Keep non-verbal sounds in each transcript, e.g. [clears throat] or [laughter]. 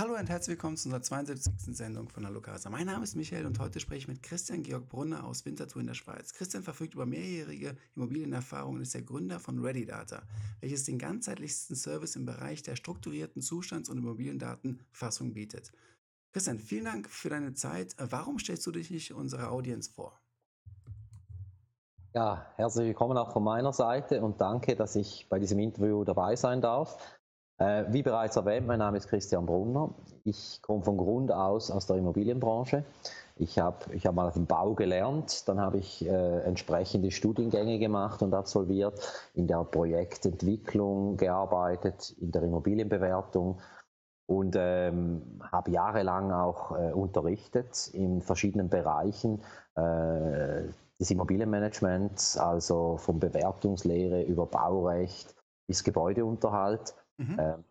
Hallo und herzlich willkommen zu unserer 72. Sendung von Hallo Casa. Mein Name ist Michael und heute spreche ich mit Christian Georg Brunner aus Winterthur in der Schweiz. Christian verfügt über mehrjährige Immobilienerfahrung und ist der Gründer von ReadyData, welches den ganzheitlichsten Service im Bereich der strukturierten Zustands- und Immobiliendatenfassung bietet. Christian, vielen Dank für deine Zeit. Warum stellst du dich nicht unserer Audienz vor? Ja, herzlich willkommen auch von meiner Seite und danke, dass ich bei diesem Interview dabei sein darf. Äh, wie bereits erwähnt, mein Name ist Christian Brunner. Ich komme von Grund aus aus der Immobilienbranche. Ich habe ich hab mal den Bau gelernt, dann habe ich äh, entsprechende Studiengänge gemacht und absolviert, in der Projektentwicklung gearbeitet, in der Immobilienbewertung und ähm, habe jahrelang auch äh, unterrichtet in verschiedenen Bereichen äh, des Immobilienmanagements, also von Bewertungslehre über Baurecht bis Gebäudeunterhalt. Mhm. Ähm,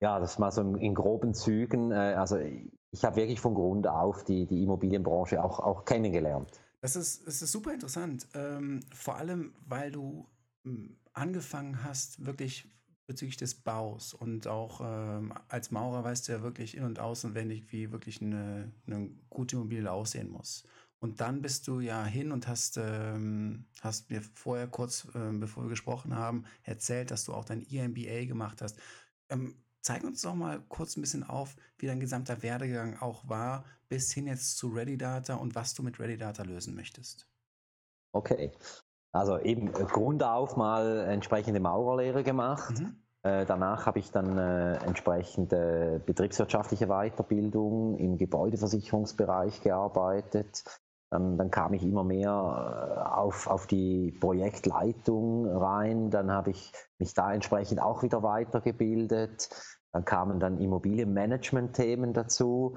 ja, das mal so in, in groben Zügen. Äh, also ich habe wirklich von Grund auf die, die Immobilienbranche auch, auch kennengelernt. Das ist, das ist super interessant. Ähm, vor allem, weil du hm, angefangen hast, wirklich bezüglich des Baus und auch ähm, als Maurer weißt du ja wirklich in- und auswendig, wie wirklich eine, eine gute Immobilie aussehen muss. Und dann bist du ja hin und hast, ähm, hast mir vorher kurz, ähm, bevor wir gesprochen haben, erzählt, dass du auch dein EMBA gemacht hast. Ähm, zeig uns doch mal kurz ein bisschen auf, wie dein gesamter Werdegang auch war, bis hin jetzt zu ReadyData und was du mit ReadyData lösen möchtest. Okay, also eben äh, Grund auf mal entsprechende Maurerlehre gemacht. Mhm. Äh, danach habe ich dann äh, entsprechende betriebswirtschaftliche Weiterbildung im Gebäudeversicherungsbereich gearbeitet. Dann, kam ich immer mehr äh, auf, auf die Projektleitung rein. Dann habe ich mich da entsprechend auch wieder weitergebildet. Dann kamen dann Immobilienmanagement-Themen dazu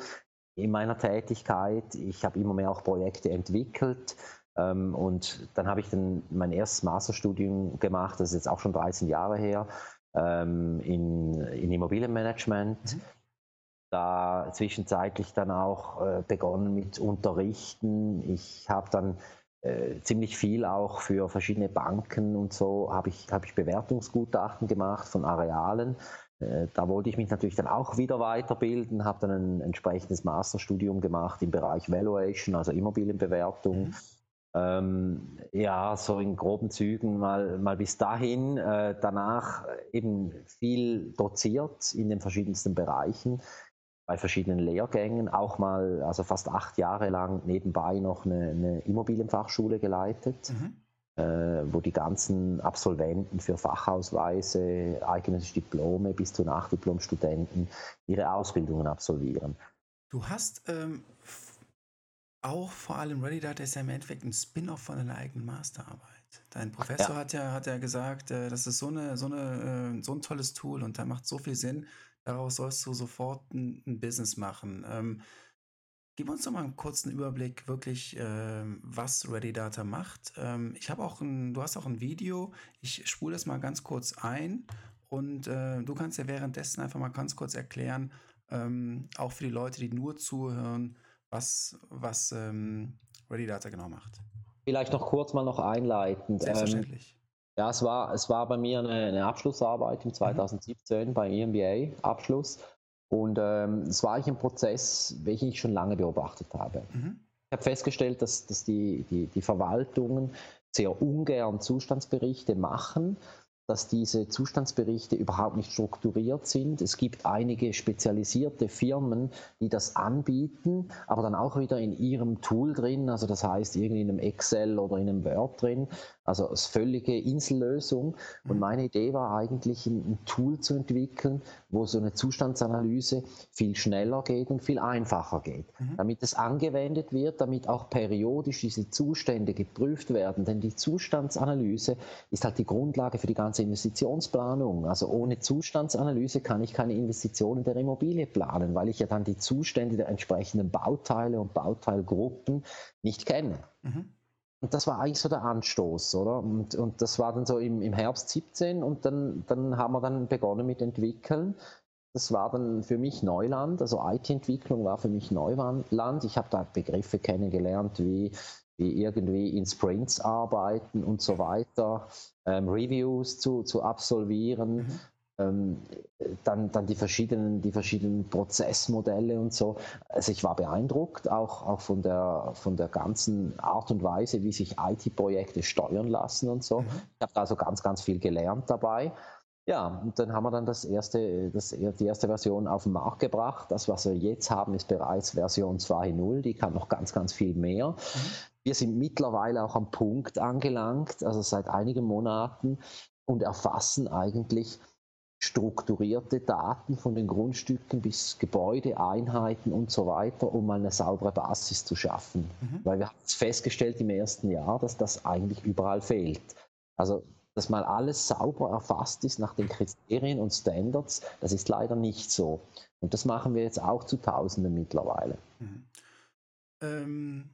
in meiner Tätigkeit. Ich habe immer mehr auch Projekte entwickelt. Ähm, und dann habe ich dann mein erstes Masterstudium gemacht, das ist jetzt auch schon 13 Jahre her, ähm, in, in Immobilienmanagement. Mhm da zwischenzeitlich dann auch äh, begonnen mit Unterrichten. Ich habe dann äh, ziemlich viel auch für verschiedene Banken und so habe ich, hab ich Bewertungsgutachten gemacht von Arealen. Äh, da wollte ich mich natürlich dann auch wieder weiterbilden, habe dann ein entsprechendes Masterstudium gemacht im Bereich Valuation, also Immobilienbewertung. Mhm. Ähm, ja, so in groben Zügen mal, mal bis dahin. Äh, danach eben viel doziert in den verschiedensten Bereichen bei verschiedenen Lehrgängen, auch mal, also fast acht Jahre lang nebenbei noch eine, eine Immobilienfachschule geleitet, mhm. äh, wo die ganzen Absolventen für Fachausweise, eigenes Diplome bis zu Nachdiplomstudenten ihre Ausbildungen absolvieren. Du hast ähm, auch vor allem Ready Data ist ja im Endeffekt ein Spin-off von deiner eigenen Masterarbeit. Dein Professor ja. hat ja hat ja gesagt, äh, das ist so eine so eine äh, so ein tolles Tool und da macht so viel Sinn Daraus sollst du sofort ein, ein Business machen. Ähm, gib uns doch mal einen kurzen Überblick, wirklich, ähm, was ReadyData macht. Ähm, ich habe auch ein, du hast auch ein Video. Ich spule das mal ganz kurz ein und äh, du kannst ja währenddessen einfach mal ganz kurz erklären, ähm, auch für die Leute, die nur zuhören, was, was ähm, ReadyData genau macht. Vielleicht noch kurz mal noch einleitend. Ähm, Selbstverständlich. Ja, es war, es war bei mir eine, eine Abschlussarbeit im 2017 mhm. bei EMBA-Abschluss. Und ähm, es war eigentlich ein Prozess, welchen ich schon lange beobachtet habe. Mhm. Ich habe festgestellt, dass, dass die, die, die Verwaltungen sehr ungern Zustandsberichte machen dass diese Zustandsberichte überhaupt nicht strukturiert sind. Es gibt einige spezialisierte Firmen, die das anbieten, aber dann auch wieder in ihrem Tool drin, also das heißt irgendwie in einem Excel oder in einem Word drin. Also als völlige Insellösung. Und mhm. meine Idee war eigentlich, ein, Tool zu entwickeln, wo so eine Zustandsanalyse viel schneller geht und viel einfacher geht. Mhm. Damit es angewendet wird, damit auch periodisch diese Zustände geprüft werden. Denn die Zustandsanalyse ist halt die Grundlage für die ganze Investitionsplanung. Also ohne Zustandsanalyse kann ich keine Investitionen der Immobilie planen, weil ich ja dann die Zustände der entsprechenden Bauteile und Bauteilgruppen nicht kenne. Mhm. Und das war eigentlich so der Anstoß, oder? Und, und das war dann so im, im Herbst 17 und dann, dann haben wir dann begonnen mit Entwickeln. Das war dann für mich Neuland, also IT-Entwicklung war für mich Neuland. Ich habe da Begriffe kennengelernt wie, wie irgendwie in Sprints arbeiten und so weiter, ähm, Reviews zu, zu absolvieren. Mhm. Ähm, dann, dann die, verschiedenen, die verschiedenen Prozessmodelle und so. Also ich war beeindruckt, auch, auch von, der, von der ganzen Art und Weise, wie sich IT-Projekte steuern lassen und so. Mhm. Ich habe also ganz, ganz viel gelernt dabei. Ja, und dann haben wir dann das erste, das, die erste Version auf den Markt gebracht. Das, was wir jetzt haben, ist bereits Version 2.0. Die kann noch ganz, ganz viel mehr. Mhm. Wir sind mittlerweile auch am Punkt angelangt, also seit einigen Monaten, und erfassen eigentlich strukturierte Daten von den Grundstücken bis Gebäude, Einheiten und so weiter, um eine saubere Basis zu schaffen. Mhm. Weil wir haben festgestellt im ersten Jahr, dass das eigentlich überall fehlt. Also, dass mal alles sauber erfasst ist nach den Kriterien und Standards, das ist leider nicht so. Und das machen wir jetzt auch zu Tausenden mittlerweile. Mhm. Ähm,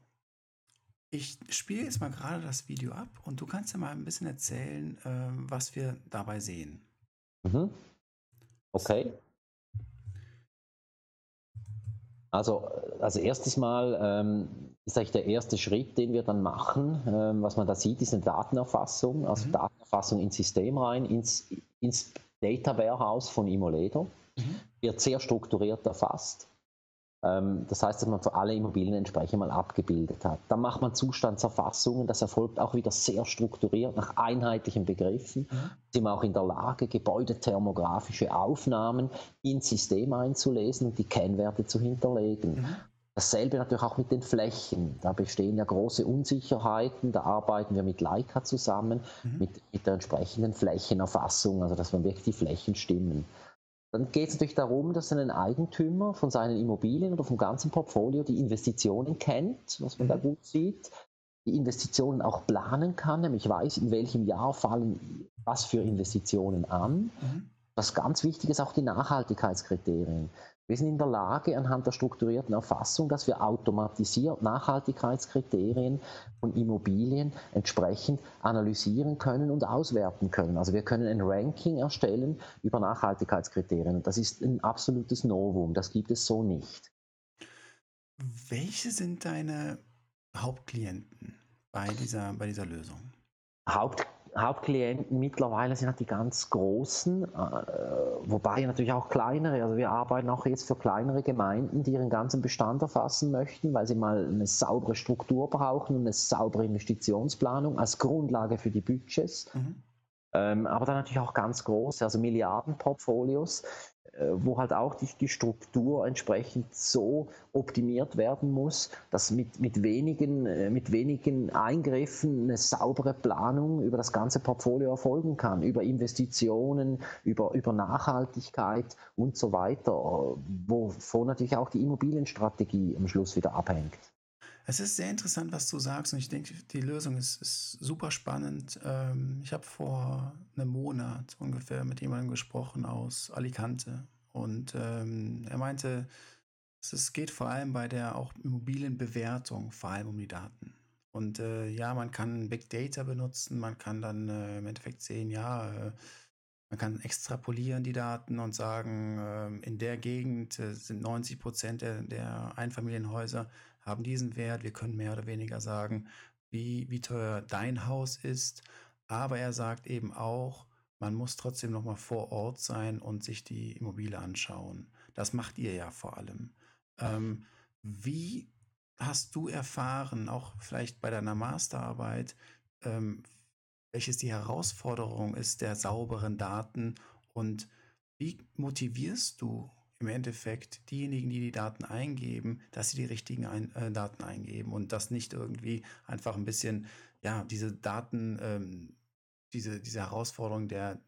ich spiele jetzt mal gerade das Video ab und du kannst ja mal ein bisschen erzählen, ähm, was wir dabei sehen. Mhm. Okay. Also als erstes Mal ähm, ist eigentlich der erste Schritt, den wir dann machen. Ähm, was man da sieht, ist eine Datenerfassung, also mhm. Datenerfassung ins System rein, ins, ins Data Warehouse von Imoleder. Mhm. Wird sehr strukturiert erfasst. Ähm, das heißt, dass man für alle Immobilien entsprechend mal abgebildet hat. Dann macht man Zustandserfassungen, das erfolgt auch wieder sehr strukturiert nach einheitlichen Begriffen. Mhm. Sind wir auch in der Lage, gebäudethermografische Aufnahmen ins System einzulesen und die Kennwerte zu hinterlegen. Mhm. Dasselbe natürlich auch mit den Flächen. Da bestehen ja große Unsicherheiten. Da arbeiten wir mit Leica zusammen, mhm. mit, mit der entsprechenden Flächenerfassung, also dass man wirklich die Flächen stimmen. Dann geht es natürlich darum, dass ein Eigentümer von seinen Immobilien oder vom ganzen Portfolio die Investitionen kennt, was man mhm. da gut sieht, die Investitionen auch planen kann, nämlich weiß, in welchem Jahr fallen was für Investitionen an. Mhm. Was ganz wichtig ist, auch die Nachhaltigkeitskriterien. Wir sind in der Lage, anhand der strukturierten Erfassung, dass wir automatisiert Nachhaltigkeitskriterien von Immobilien entsprechend analysieren können und auswerten können. Also wir können ein Ranking erstellen über Nachhaltigkeitskriterien. Und das ist ein absolutes Novum. Das gibt es so nicht. Welche sind deine Hauptklienten bei dieser, bei dieser Lösung? Hauptklienten Hauptklienten mittlerweile sind halt die ganz großen, äh, wobei natürlich auch kleinere. Also wir arbeiten auch jetzt für kleinere Gemeinden, die ihren ganzen Bestand erfassen möchten, weil sie mal eine saubere Struktur brauchen und eine saubere Investitionsplanung als Grundlage für die Budgets. Mhm. Ähm, aber dann natürlich auch ganz große, also Milliardenportfolios, wo halt auch die, die, Struktur entsprechend so optimiert werden muss, dass mit, mit, wenigen, äh, mit wenigen Eingriffen eine saubere Planung über das ganze Portfolio erfolgen kann, über Investitionen, über, über Nachhaltigkeit und so weiter, wovon natürlich auch die Immobilienstrategie am Schluss wieder abhängt. Es ist sehr interessant, was du sagst und ich denke, die Lösung ist, ist super spannend. Ähm, ich habe vor einem Monat ungefähr mit jemandem gesprochen aus Alicante und ähm, er meinte, es geht vor allem bei der auch Immobilienbewertung vor allem um die Daten. Und äh, ja, man kann Big Data benutzen, man kann dann äh, im Endeffekt sehen, ja, äh, man kann extrapolieren die Daten und sagen, ähm, in der Gegend äh, sind 90 Prozent der, der Einfamilienhäuser haben diesen Wert. Wir können mehr oder weniger sagen, wie, wie teuer dein Haus ist. Aber er sagt eben auch, man muss trotzdem noch mal vor Ort sein und sich die Immobilie anschauen. Das macht ihr ja vor allem. Ähm, wie hast du erfahren, auch vielleicht bei deiner Masterarbeit, ähm, welches die Herausforderung ist der sauberen Daten und wie motivierst du im Endeffekt diejenigen, die die Daten eingeben, dass sie die richtigen ein, äh, Daten eingeben und das nicht irgendwie einfach ein bisschen, ja, diese Daten, ähm, diese, diese Herausforderung der,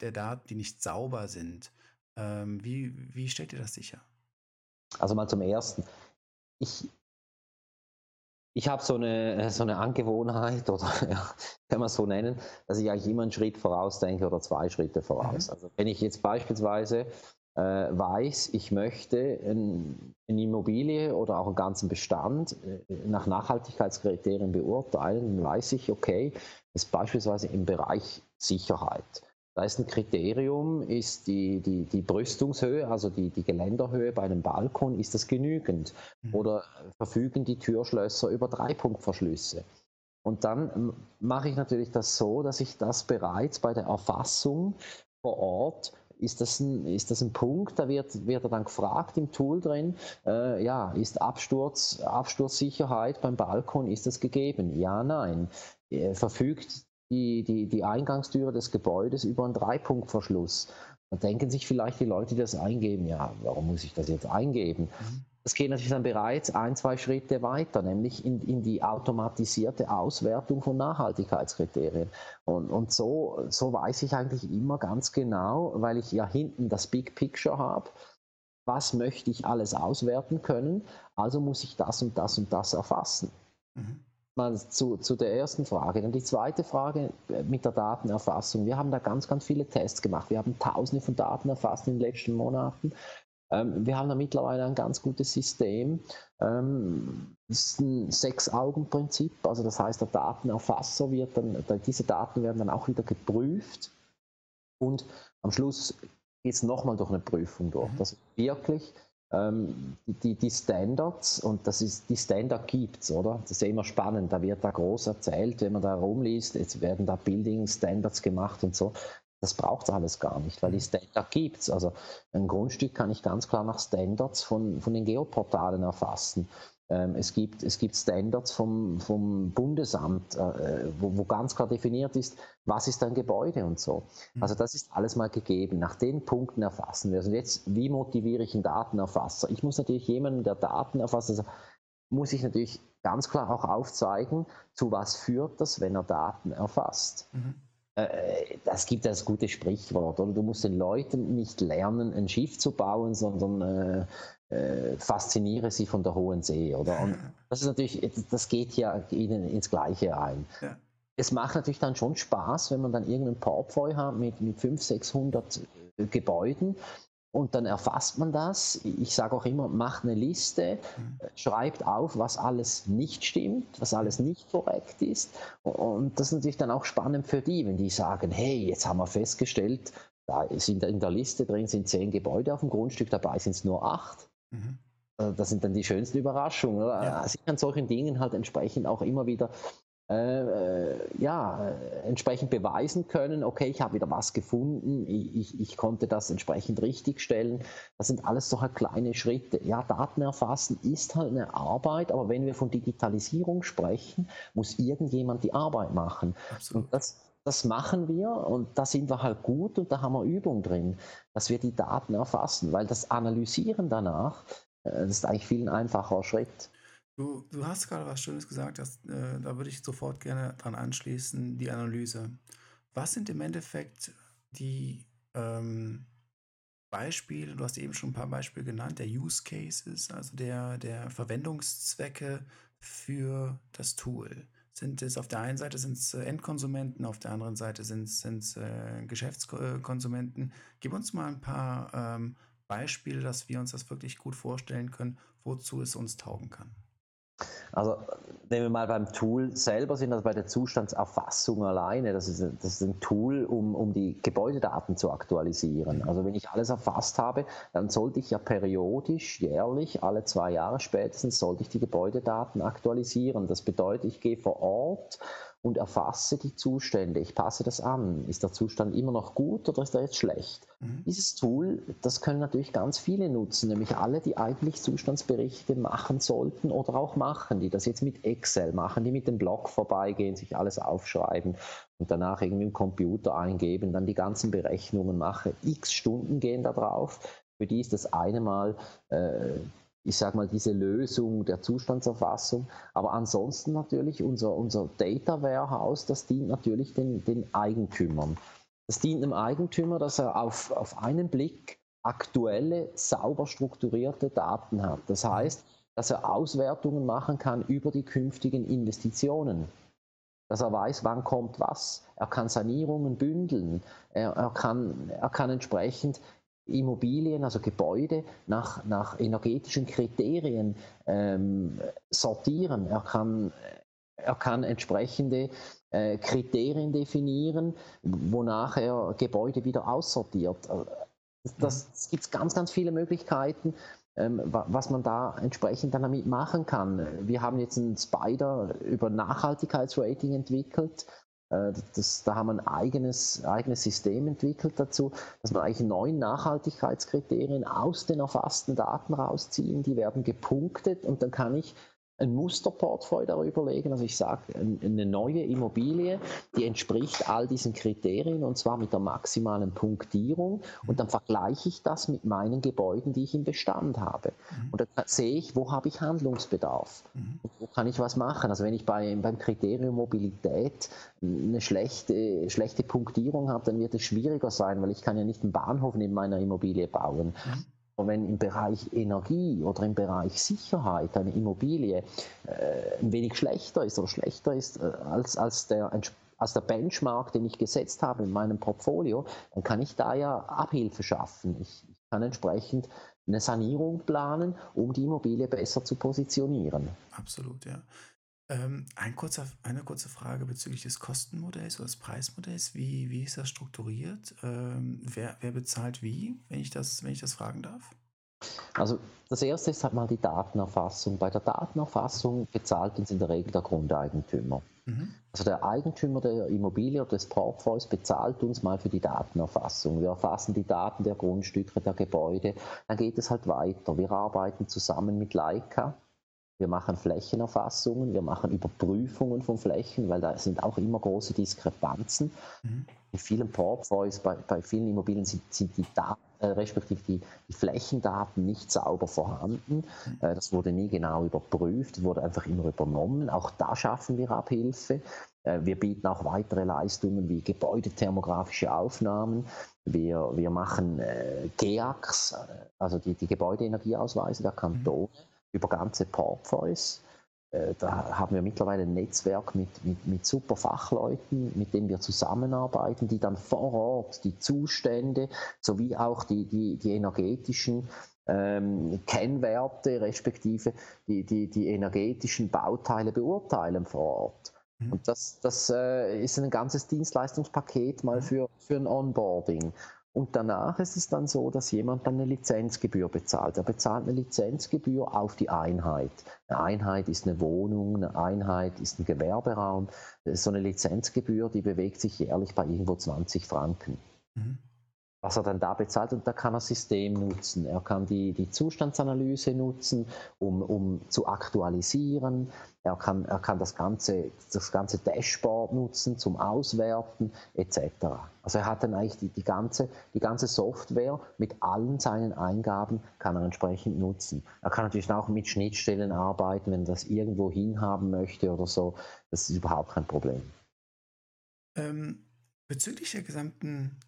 der Daten, die nicht sauber sind. Ähm, wie, wie stellt ihr das sicher? Also mal zum Ersten. Ich, ich habe so eine, so eine Angewohnheit, [laughs] oder ja, kann man es so nennen, dass ich eigentlich immer einen Schritt voraus denke oder zwei Schritte voraus. Mhm. Also wenn ich jetzt beispielsweise weiß, ich möchte ein, eine Immobilie oder auch einen ganzen Bestand äh, nach Nachhaltigkeitskriterien beurteilen, dann weiß ich, okay, das ist beispielsweise im Bereich Sicherheit. Da ist ein Kriterium, ist die, die, die Brüstungshöhe, also die, die Geländerhöhe bei einem Balkon, ist das genügend? Mhm. Oder verfügen die Türschlösser über Dreipunktverschlüsse? Und dann mache ich natürlich das so, dass ich das bereits bei der Erfassung vor Ort ist das ein, ist das ein Punkt, da wird, wird er dann gefragt im Tool drin, äh, ja, ist Absturz, Absturzsicherheit beim Balkon, ist das gegeben? Ja, nein. Äh, verfügt die, die, die Eingangstüre des Gebäudes über einen Dreipunktverschluss? Da denken sich vielleicht die Leute, die das eingeben, ja, warum muss ich das jetzt eingeben? Mhm. Das geht natürlich dann bereits ein, zwei Schritte weiter, nämlich in, in die automatisierte Auswertung von Nachhaltigkeitskriterien. Und, und so, so weiß ich eigentlich immer ganz genau, weil ich ja hinten das Big Picture habe, was möchte ich alles auswerten können, also muss ich das und das und das erfassen. Mhm. Mal zu, zu der ersten Frage. Dann die zweite Frage äh, mit der Datenerfassung. Wir haben da ganz, ganz viele Tests gemacht. Wir haben tausende von Daten erfasst in den letzten Monaten ähm, wir haben da mittlerweile ein ganz gutes System. Ähm, das ist ein Sechs-Augen-Prinzip, also das heißt, der Datenerfasser wird dann, diese Daten werden dann auch wieder geprüft und am Schluss geht es nochmal durch eine Prüfung durch. Mhm. Das ist wirklich die, die, Standards, und das ist, die Standard gibt es, oder? Das ist ja immer spannend, da wird da groß erzählt, wenn man da rumliest, jetzt werden da Building Standards gemacht und so. Das braucht es alles gar nicht, weil die Standard gibt es. Also ein Grundstück kann ich ganz klar nach Standards von, von den Geoportalen erfassen. Ähm, es, gibt, es gibt Standards vom, vom Bundesamt, äh, wo, wo, ganz klar definiert ist, was ist ein Gebäude und so. Mhm. Also das ist alles mal gegeben. Nach den Punkten erfassen wir. Also jetzt, wie motiviere ich einen Datenerfasser? Ich muss natürlich jemanden, der Daten erfasst, also muss ich natürlich ganz klar auch aufzeigen, zu was führt das, wenn er Daten erfasst. Mhm. Äh, das gibt das gute Sprichwort, oder? Du musst den Leuten nicht lernen, ein Schiff zu bauen, sondern äh, äh, fasziniere sie von der hohen See, oder? Und [laughs] das ist natürlich, das geht ja ihnen ins Gleiche ein. Ja. Es macht natürlich dann schon Spaß, wenn man dann irgendein Portfolio hat mit, mit 500, 600 Gebäuden und dann erfasst man das. Ich sage auch immer, macht eine Liste, mhm. schreibt auf, was alles nicht stimmt, was alles nicht korrekt ist. Und das ist natürlich dann auch spannend für die, wenn die sagen, hey, jetzt haben wir festgestellt, da sind in der Liste drin sind zehn Gebäude auf dem Grundstück, dabei sind es nur acht. Mhm. Äh, das sind dann die schönsten Überraschungen. Ja. Sich an solchen Dingen halt entsprechend auch immer wieder äh, äh, ja, äh, entsprechend beweisen können, okay, ich habe wieder was gefunden, ich, ich, ich, konnte das entsprechend richtigstellen. Das sind alles so halt kleine Schritte. Ja, Daten erfassen ist halt eine Arbeit, aber wenn wir von Digitalisierung sprechen, muss irgendjemand die Arbeit machen. Absolut. Und das, das machen wir und da sind wir halt gut und da haben wir Übung drin, dass wir die Daten erfassen, weil das Analysieren danach, das ist eigentlich viel ein einfacher Schritt. Du, du hast gerade was Schönes gesagt, dass, äh, da würde ich sofort gerne dran anschließen, die Analyse. Was sind im Endeffekt die ähm, Beispiele, du hast eben schon ein paar Beispiele genannt, der Use Cases, also der, der Verwendungszwecke für das Tool? Sind es auf der einen Seite sind es äh, Endkonsumenten, auf der anderen Seite sind es äh, Geschäftskonsumenten? Gib uns mal ein paar ähm, Beispiele, dass wir uns das wirklich gut vorstellen können, wozu es uns taugen kann. Also nehmen wir mal beim Tool selber, sind das bei der Zustandserfassung alleine. Das ist, das ist ein Tool, um, um die Gebäudedaten zu aktualisieren. Also wenn ich alles erfasst habe, dann sollte ich ja periodisch, jährlich, alle zwei Jahre spätestens, sollte ich die Gebäudedaten aktualisieren. Das bedeutet, ich gehe vor Ort und erfasse die Zustände. Ich passe das an. Ist der Zustand immer noch gut oder ist er jetzt schlecht? Mhm. Dieses Tool, das können natürlich ganz viele nutzen, nämlich alle, die eigentlich Zustandsberichte machen sollten oder auch machen, die das jetzt mit Excel machen, die mit dem Blog vorbeigehen, sich alles aufschreiben und danach irgendwie im Computer eingeben, dann die ganzen Berechnungen machen. X Stunden gehen da drauf. Für die ist das eine Mal äh, ich sage mal, diese Lösung der Zustandserfassung. Aber ansonsten natürlich unser, unser Data Warehouse, das dient natürlich den, den Eigentümern. Das dient dem Eigentümer, dass er auf, auf einen Blick aktuelle, sauber strukturierte Daten hat. Das heißt, dass er Auswertungen machen kann über die künftigen Investitionen. Dass er weiß, wann kommt was. Er kann Sanierungen bündeln. Er, er, kann, er kann entsprechend Immobilien, also Gebäude, nach, nach energetischen Kriterien ähm, sortieren. Er kann, er kann entsprechende äh, Kriterien definieren, wonach er Gebäude wieder aussortiert. Das, das gibt ganz, ganz viele Möglichkeiten, ähm, was man da entsprechend dann damit machen kann. Wir haben jetzt ein Spider über Nachhaltigkeitsrating entwickelt Äh, das, da haben wir ein eigenes, eigenes System entwickelt dazu, dass wir eigentlich neun Nachhaltigkeitskriterien aus den erfassten Daten rausziehen. Die werden gepunktet und dann kann ich ein Musterportfolio darüber legen. Also ich sage, eine neue Immobilie, die entspricht all diesen Kriterien und zwar mit der maximalen Punktierung. Und dann vergleiche ich das mit meinen Gebäuden, die ich im Bestand habe. Mhm. Und dann sehe ich, wo habe ich Handlungsbedarf? Mhm. wo kann ich was machen? Also wenn ich bei, beim Kriterium Mobilität eine schlechte, schlechte Punktierung habe, dann wird es schwieriger sein, weil ich kann ja nicht einen Bahnhof neben meiner Immobilie bauen. Wenn im Bereich Energie oder im Bereich Sicherheit eine Immobilie äh, ein wenig schlechter ist oder schlechter ist äh, als, als, der, als der Benchmark, den ich gesetzt habe in meinem Portfolio, dann kann ich da ja Abhilfe schaffen. Ich, ich kann entsprechend eine Sanierung planen, um die Immobilie besser zu positionieren. Absolut, ja. Ähm, ein kurzer, eine kurze Frage bezüglich des Kostenmodells oder des Preismodells. Wie, wie ist das strukturiert? Ähm, wer, wer bezahlt wie, wenn ich, das, wenn ich das fragen darf? Also das erste ist halt mal die Datenerfassung. Bei der Datenerfassung bezahlt uns in der Regel der Grundeigentümer. Mhm. Also der Eigentümer der Immobilie oder des Portfolios bezahlt uns mal für die Datenerfassung. Wir erfassen die Daten der Grundstücke, der Gebäude. Dann geht es halt weiter. Wir arbeiten zusammen mit Leica wir machen Flächenerfassungen, wir machen Überprüfungen von Flächen, weil da sind auch immer große Diskrepanzen. Mhm. In vielen Portfolios, bei, bei vielen Immobilien sind, sind die Daten, äh, respektive die, die, Flächendaten nicht sauber vorhanden. Mhm. Äh, das wurde nie genau überprüft, wurde einfach immer übernommen. Auch da schaffen wir Abhilfe. Äh, wir bieten auch weitere Leistungen wie gebäudethermografische Aufnahmen. Wir, wir machen GEACs, also die, die Gebäudeenergieausweise der Kantone. Mhm über ganze Portfolios. Äh, da haben wir mittlerweile ein Netzwerk mit, mit, mit, super Fachleuten, mit denen wir zusammenarbeiten, die dann vor Ort die Zustände sowie auch die, die, die energetischen ähm, Kennwerte respektive die, die, die energetischen Bauteile beurteilen vor Ort. Mhm. Und das, das äh, ist ein ganzes Dienstleistungspaket mal mhm. für, für ein Onboarding. Und danach ist es dann so, dass jemand dann eine Lizenzgebühr bezahlt. Er bezahlt eine Lizenzgebühr auf die Einheit. Eine Einheit ist eine Wohnung, eine Einheit ist ein Gewerberaum. So eine Lizenzgebühr, die bewegt sich jährlich bei irgendwo 20 Franken. Mhm was er dann da bezahlt und da kann er System nutzen. Er kann die, die Zustandsanalyse nutzen, um, um zu aktualisieren. Er kann, er kann das, ganze, das ganze Dashboard nutzen zum Auswerten etc. Also er hat dann eigentlich die, die, ganze, die ganze Software mit allen seinen Eingaben kann er entsprechend nutzen. Er kann natürlich auch mit Schnittstellen arbeiten, wenn er das irgendwo hinhaben möchte oder so. Das ist überhaupt kein Problem. Ähm, bezüglich der gesamten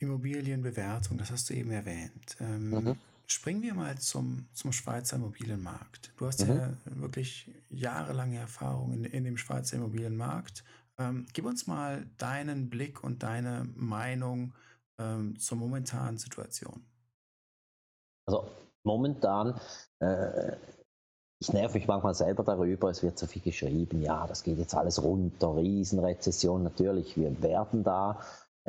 Immobilienbewertung, das hast du eben erwähnt. Ähm, mhm. Springen wir mal zum, zum Schweizer Immobilienmarkt. Du hast mhm. ja wirklich jahrelange Erfahrung in, in dem Schweizer Immobilienmarkt. Ähm, gib uns mal deinen Blick und deine Meinung ähm, zur momentanen Situation. Also momentan, äh, ich nerv mich manchmal selber darüber, es wird so viel geschrieben, ja, das geht jetzt alles runter, Riesenrezession, natürlich, wir werden da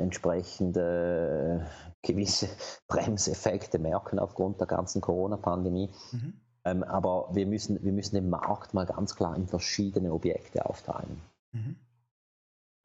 entsprechende gewisse [laughs] Bremseffekte merken aufgrund der ganzen Corona-Pandemie. Mhm. Ähm, aber wir müssen, wir müssen den Markt mal ganz klar in verschiedene Objekte aufteilen. Mhm.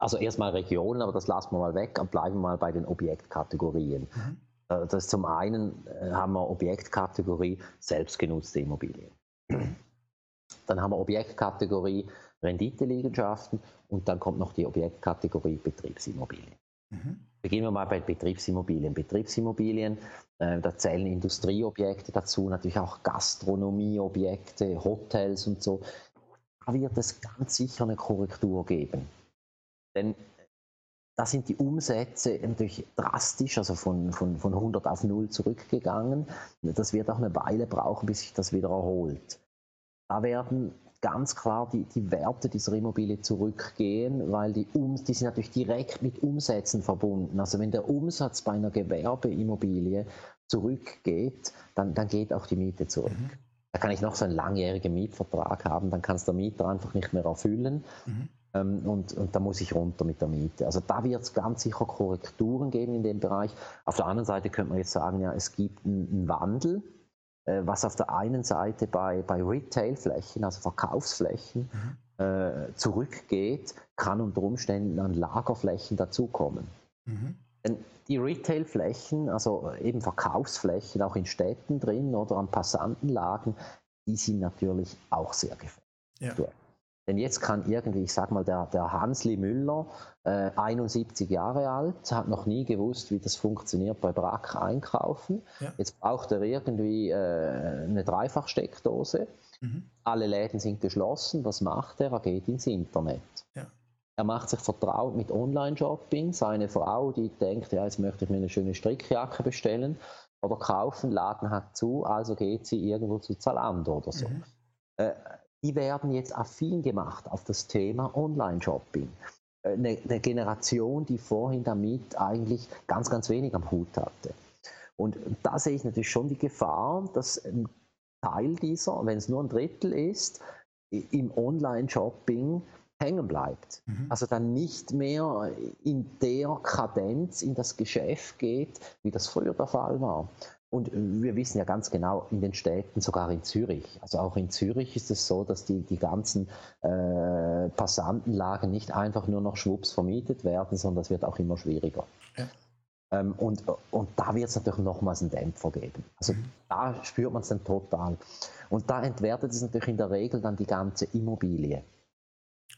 Also erstmal Regionen, aber das lassen wir mal weg und bleiben mal bei den Objektkategorien. Mhm. Äh, das zum einen äh, haben wir Objektkategorie selbstgenutzte Immobilien. [clears throat] Dann haben wir Objektkategorie Renditeliegenschaften und dann kommt noch die Objektkategorie Betriebsimmobilien. Mhm. Beginnen wir mal bei Betriebsimmobilien. Betriebsimmobilien, äh, da zählen Industrieobjekte dazu, natürlich auch Gastronomieobjekte, Hotels und so. Da wird es ganz sicher eine Korrektur geben. Denn da sind die Umsätze natürlich drastisch, also von, von, von 100 auf 0 zurückgegangen. Das wird auch eine Weile brauchen, bis sich das wieder erholt. Da werden ganz klar die, die Werte dieser Immobilie zurückgehen, weil die, um, die sind natürlich direkt mit Umsätzen verbunden. Also wenn der Umsatz bei einer Gewerbeimmobilie zurückgeht, dann, dann geht auch die Miete zurück. Mhm. Da kann ich noch so einen langjährigen Mietvertrag haben, dann kann es der Mieter einfach nicht mehr erfüllen. Mhm. Ähm, und, und da muss ich runter mit der Miete. Also da wird es ganz sicher Korrekturen geben in dem Bereich. Auf der anderen Seite könnte man jetzt sagen, ja, es gibt einen, einen Wandel was auf der einen Seite bei, bei Retail-Flächen, also Verkaufsflächen, mhm. äh, zurückgeht, kann unter Umständen an Lagerflächen dazukommen. Mhm. Denn die Retail-Flächen, also eben Verkaufsflächen, auch in Städten drin oder an Passantenlagen, die sind natürlich auch sehr gefährlich. Ja. Denn jetzt kann irgendwie, ich sag mal, der, der Hansli Müller, äh, 71 Jahre alt, hat noch nie gewusst, wie das funktioniert bei Brack einkaufen. Ja. Jetzt braucht er irgendwie äh, eine Dreifachsteckdose. Mhm. Alle Läden sind geschlossen. Was macht er? Er geht ins Internet. Ja. Er macht sich vertraut mit Online-Shopping. Seine Frau, die denkt, ja, jetzt möchte ich mir eine schöne Strickjacke bestellen oder kaufen, Laden hat zu, also geht sie irgendwo zu Zalando oder so. Mhm. Äh, die werden jetzt affin gemacht auf das Thema Online-Shopping. Eine, äh, eine, Generation, die vorhin damit eigentlich ganz, ganz wenig am Hut hatte. Und da sehe ich natürlich schon die Gefahr, dass ein Teil dieser, wenn es nur ein Drittel ist, im Online-Shopping hängen bleibt. Mhm. Also dann nicht mehr in der Kadenz in das Geschäft geht, wie das früher der Fall war. Und wir wissen ja ganz genau, in den Städten, sogar in Zürich, also auch in Zürich ist es so, dass die, die ganzen äh, Passantenlagen nicht einfach nur noch schwupps vermietet werden, sondern es wird auch immer schwieriger. Ja. Ähm, und, und da wird es natürlich nochmals einen Dämpfer geben. Also mhm. da spürt man es dann total. Und da entwertet es natürlich in der Regel dann die ganze Immobilie.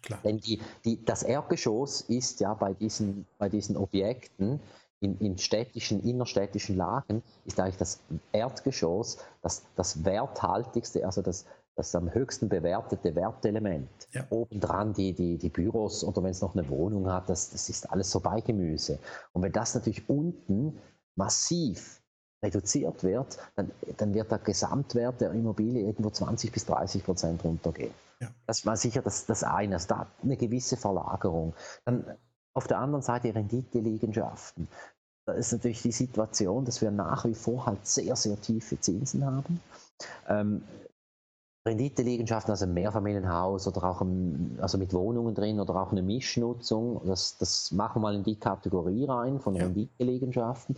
Klar. Denn die, die, das Erdgeschoss ist ja bei diesen, bei diesen Objekten in, in, städtischen, innerstädtischen Lagen ist eigentlich das Erdgeschoss das, das werthaltigste, also das, das am höchsten bewertete Wertelement. Ja. Obendran die, die, die Büros oder wenn es noch eine Wohnung hat, das, das ist alles so Beigemüse. Und wenn das natürlich unten massiv reduziert wird, dann, dann wird der Gesamtwert der Immobilie irgendwo 20 bis 30 Prozent runtergehen. Ja. Das war sicher das, das eine. Es da eine gewisse Verlagerung. Dann auf der anderen Seite Renditeliegenschaften. Da ist natürlich die Situation, dass wir nach wie vor halt sehr, sehr tiefe Zinsen haben. Ähm, Renditeliegenschaften, also ein Mehrfamilienhaus oder auch ein, also mit Wohnungen drin oder auch eine Mischnutzung, das, das machen wir mal in die Kategorie rein von ja. Renditeliegenschaften.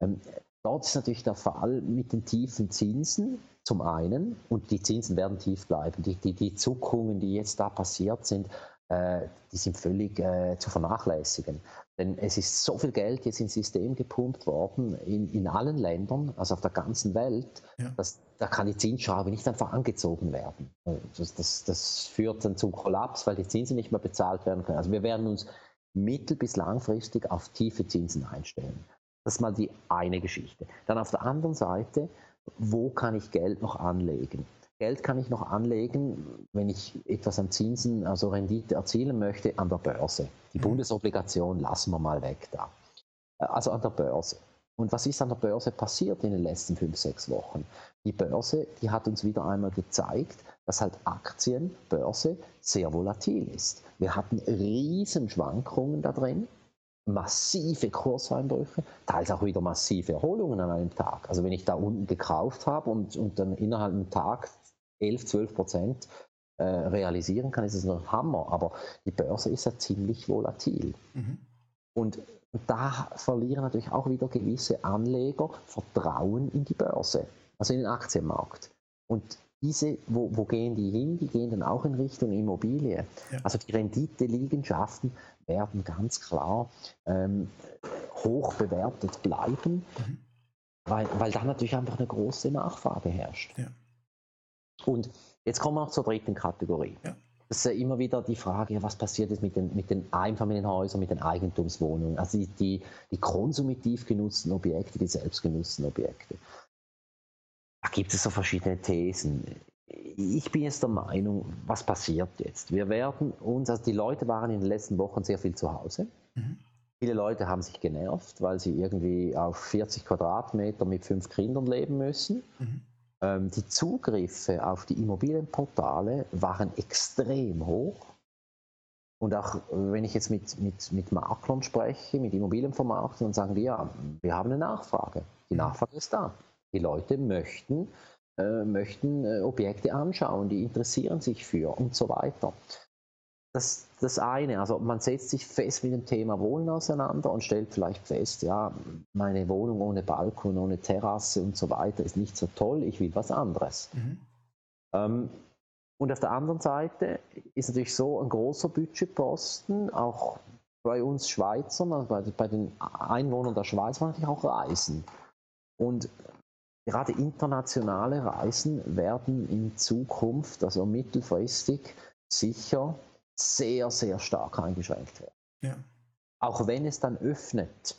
Ähm, dort ist natürlich der Fall mit den tiefen Zinsen zum einen und die Zinsen werden tief bleiben. Die, die, die Zuckungen, die jetzt da passiert sind, die sind völlig äh, zu vernachlässigen. Denn es ist so viel Geld jetzt ins System gepumpt worden, in, in allen Ländern, also auf der ganzen Welt, ja. dass da kann die Zinsschraube nicht einfach angezogen werden. Das, das, das, führt dann zum Kollaps, weil die Zinsen nicht mehr bezahlt werden können. Also wir werden uns mittel- bis langfristig auf tiefe Zinsen einstellen. Das ist mal die eine Geschichte. Dann auf der anderen Seite, wo kann ich Geld noch anlegen? Geld kann ich noch anlegen, wenn ich etwas an Zinsen, also Rendite erzielen möchte, an der Börse. Die mhm. Bundesobligation lassen wir mal weg da. Also an der Börse. Und was ist an der Börse passiert in den letzten fünf, sechs Wochen? Die Börse, die hat uns wieder einmal gezeigt, dass halt Aktien, Börse sehr volatil ist. Wir hatten riesen Schwankungen da drin, massive Kurseinbrüche, teils auch wieder massive Erholungen an einem Tag. Also wenn ich da unten gekauft habe und, und dann innerhalb einem Tag 11, 12 Prozent äh, realisieren kann, ist es ein Hammer. Aber die Börse ist ja ziemlich volatil. Mhm. Und da verlieren natürlich auch wieder gewisse Anleger Vertrauen in die Börse, also in den Aktienmarkt. Und diese, wo, wo gehen die hin? Die gehen dann auch in Richtung Immobilie. Ja. Also die Renditeliegenschaften werden ganz klar ähm, hoch bewertet bleiben, mhm. weil, weil da natürlich einfach eine große Nachfrage herrscht. Ja. Und jetzt kommen wir noch zur dritten Kategorie. Ja. Das ist ja immer wieder die Frage, was passiert jetzt mit den, mit den Einfamilienhäusern, mit den Eigentumswohnungen, also die, die, die konsumitiv genutzten Objekte, die selbstgenutzten Objekte. Da gibt es so verschiedene Thesen. Ich bin jetzt der Meinung, was passiert jetzt? Wir werden uns, also die Leute waren in den letzten Wochen sehr viel zu Hause. Mhm. Viele Leute haben sich genervt, weil sie irgendwie auf 40 Quadratmeter mit fünf Kindern leben müssen. Mhm. Ähm, die Zugriffe auf die Immobilienportale waren extrem hoch. Und auch wenn ich jetzt mit, mit, mit Maklern spreche, mit Immobilienvermarktern, dann sagen die, ja, wir haben eine Nachfrage. Die Nachfrage ist da. Die Leute möchten, äh, möchten äh, Objekte anschauen, die interessieren sich für und so weiter. Das, das eine, also man setzt sich fest mit dem Thema Wohnen auseinander und stellt vielleicht fest, ja, meine Wohnung ohne Balkon, ohne Terrasse und so weiter ist nicht so toll, ich will was anderes. Mhm. Ähm, und auf der anderen Seite ist natürlich so ein großer Budgetposten, auch bei uns Schweizern, also bei, bei den Einwohnern der Schweiz, natürlich auch Reisen. Und gerade internationale Reisen werden in Zukunft, also mittelfristig, sicher sehr, sehr stark eingeschränkt werden. Ja. Auch wenn es dann öffnet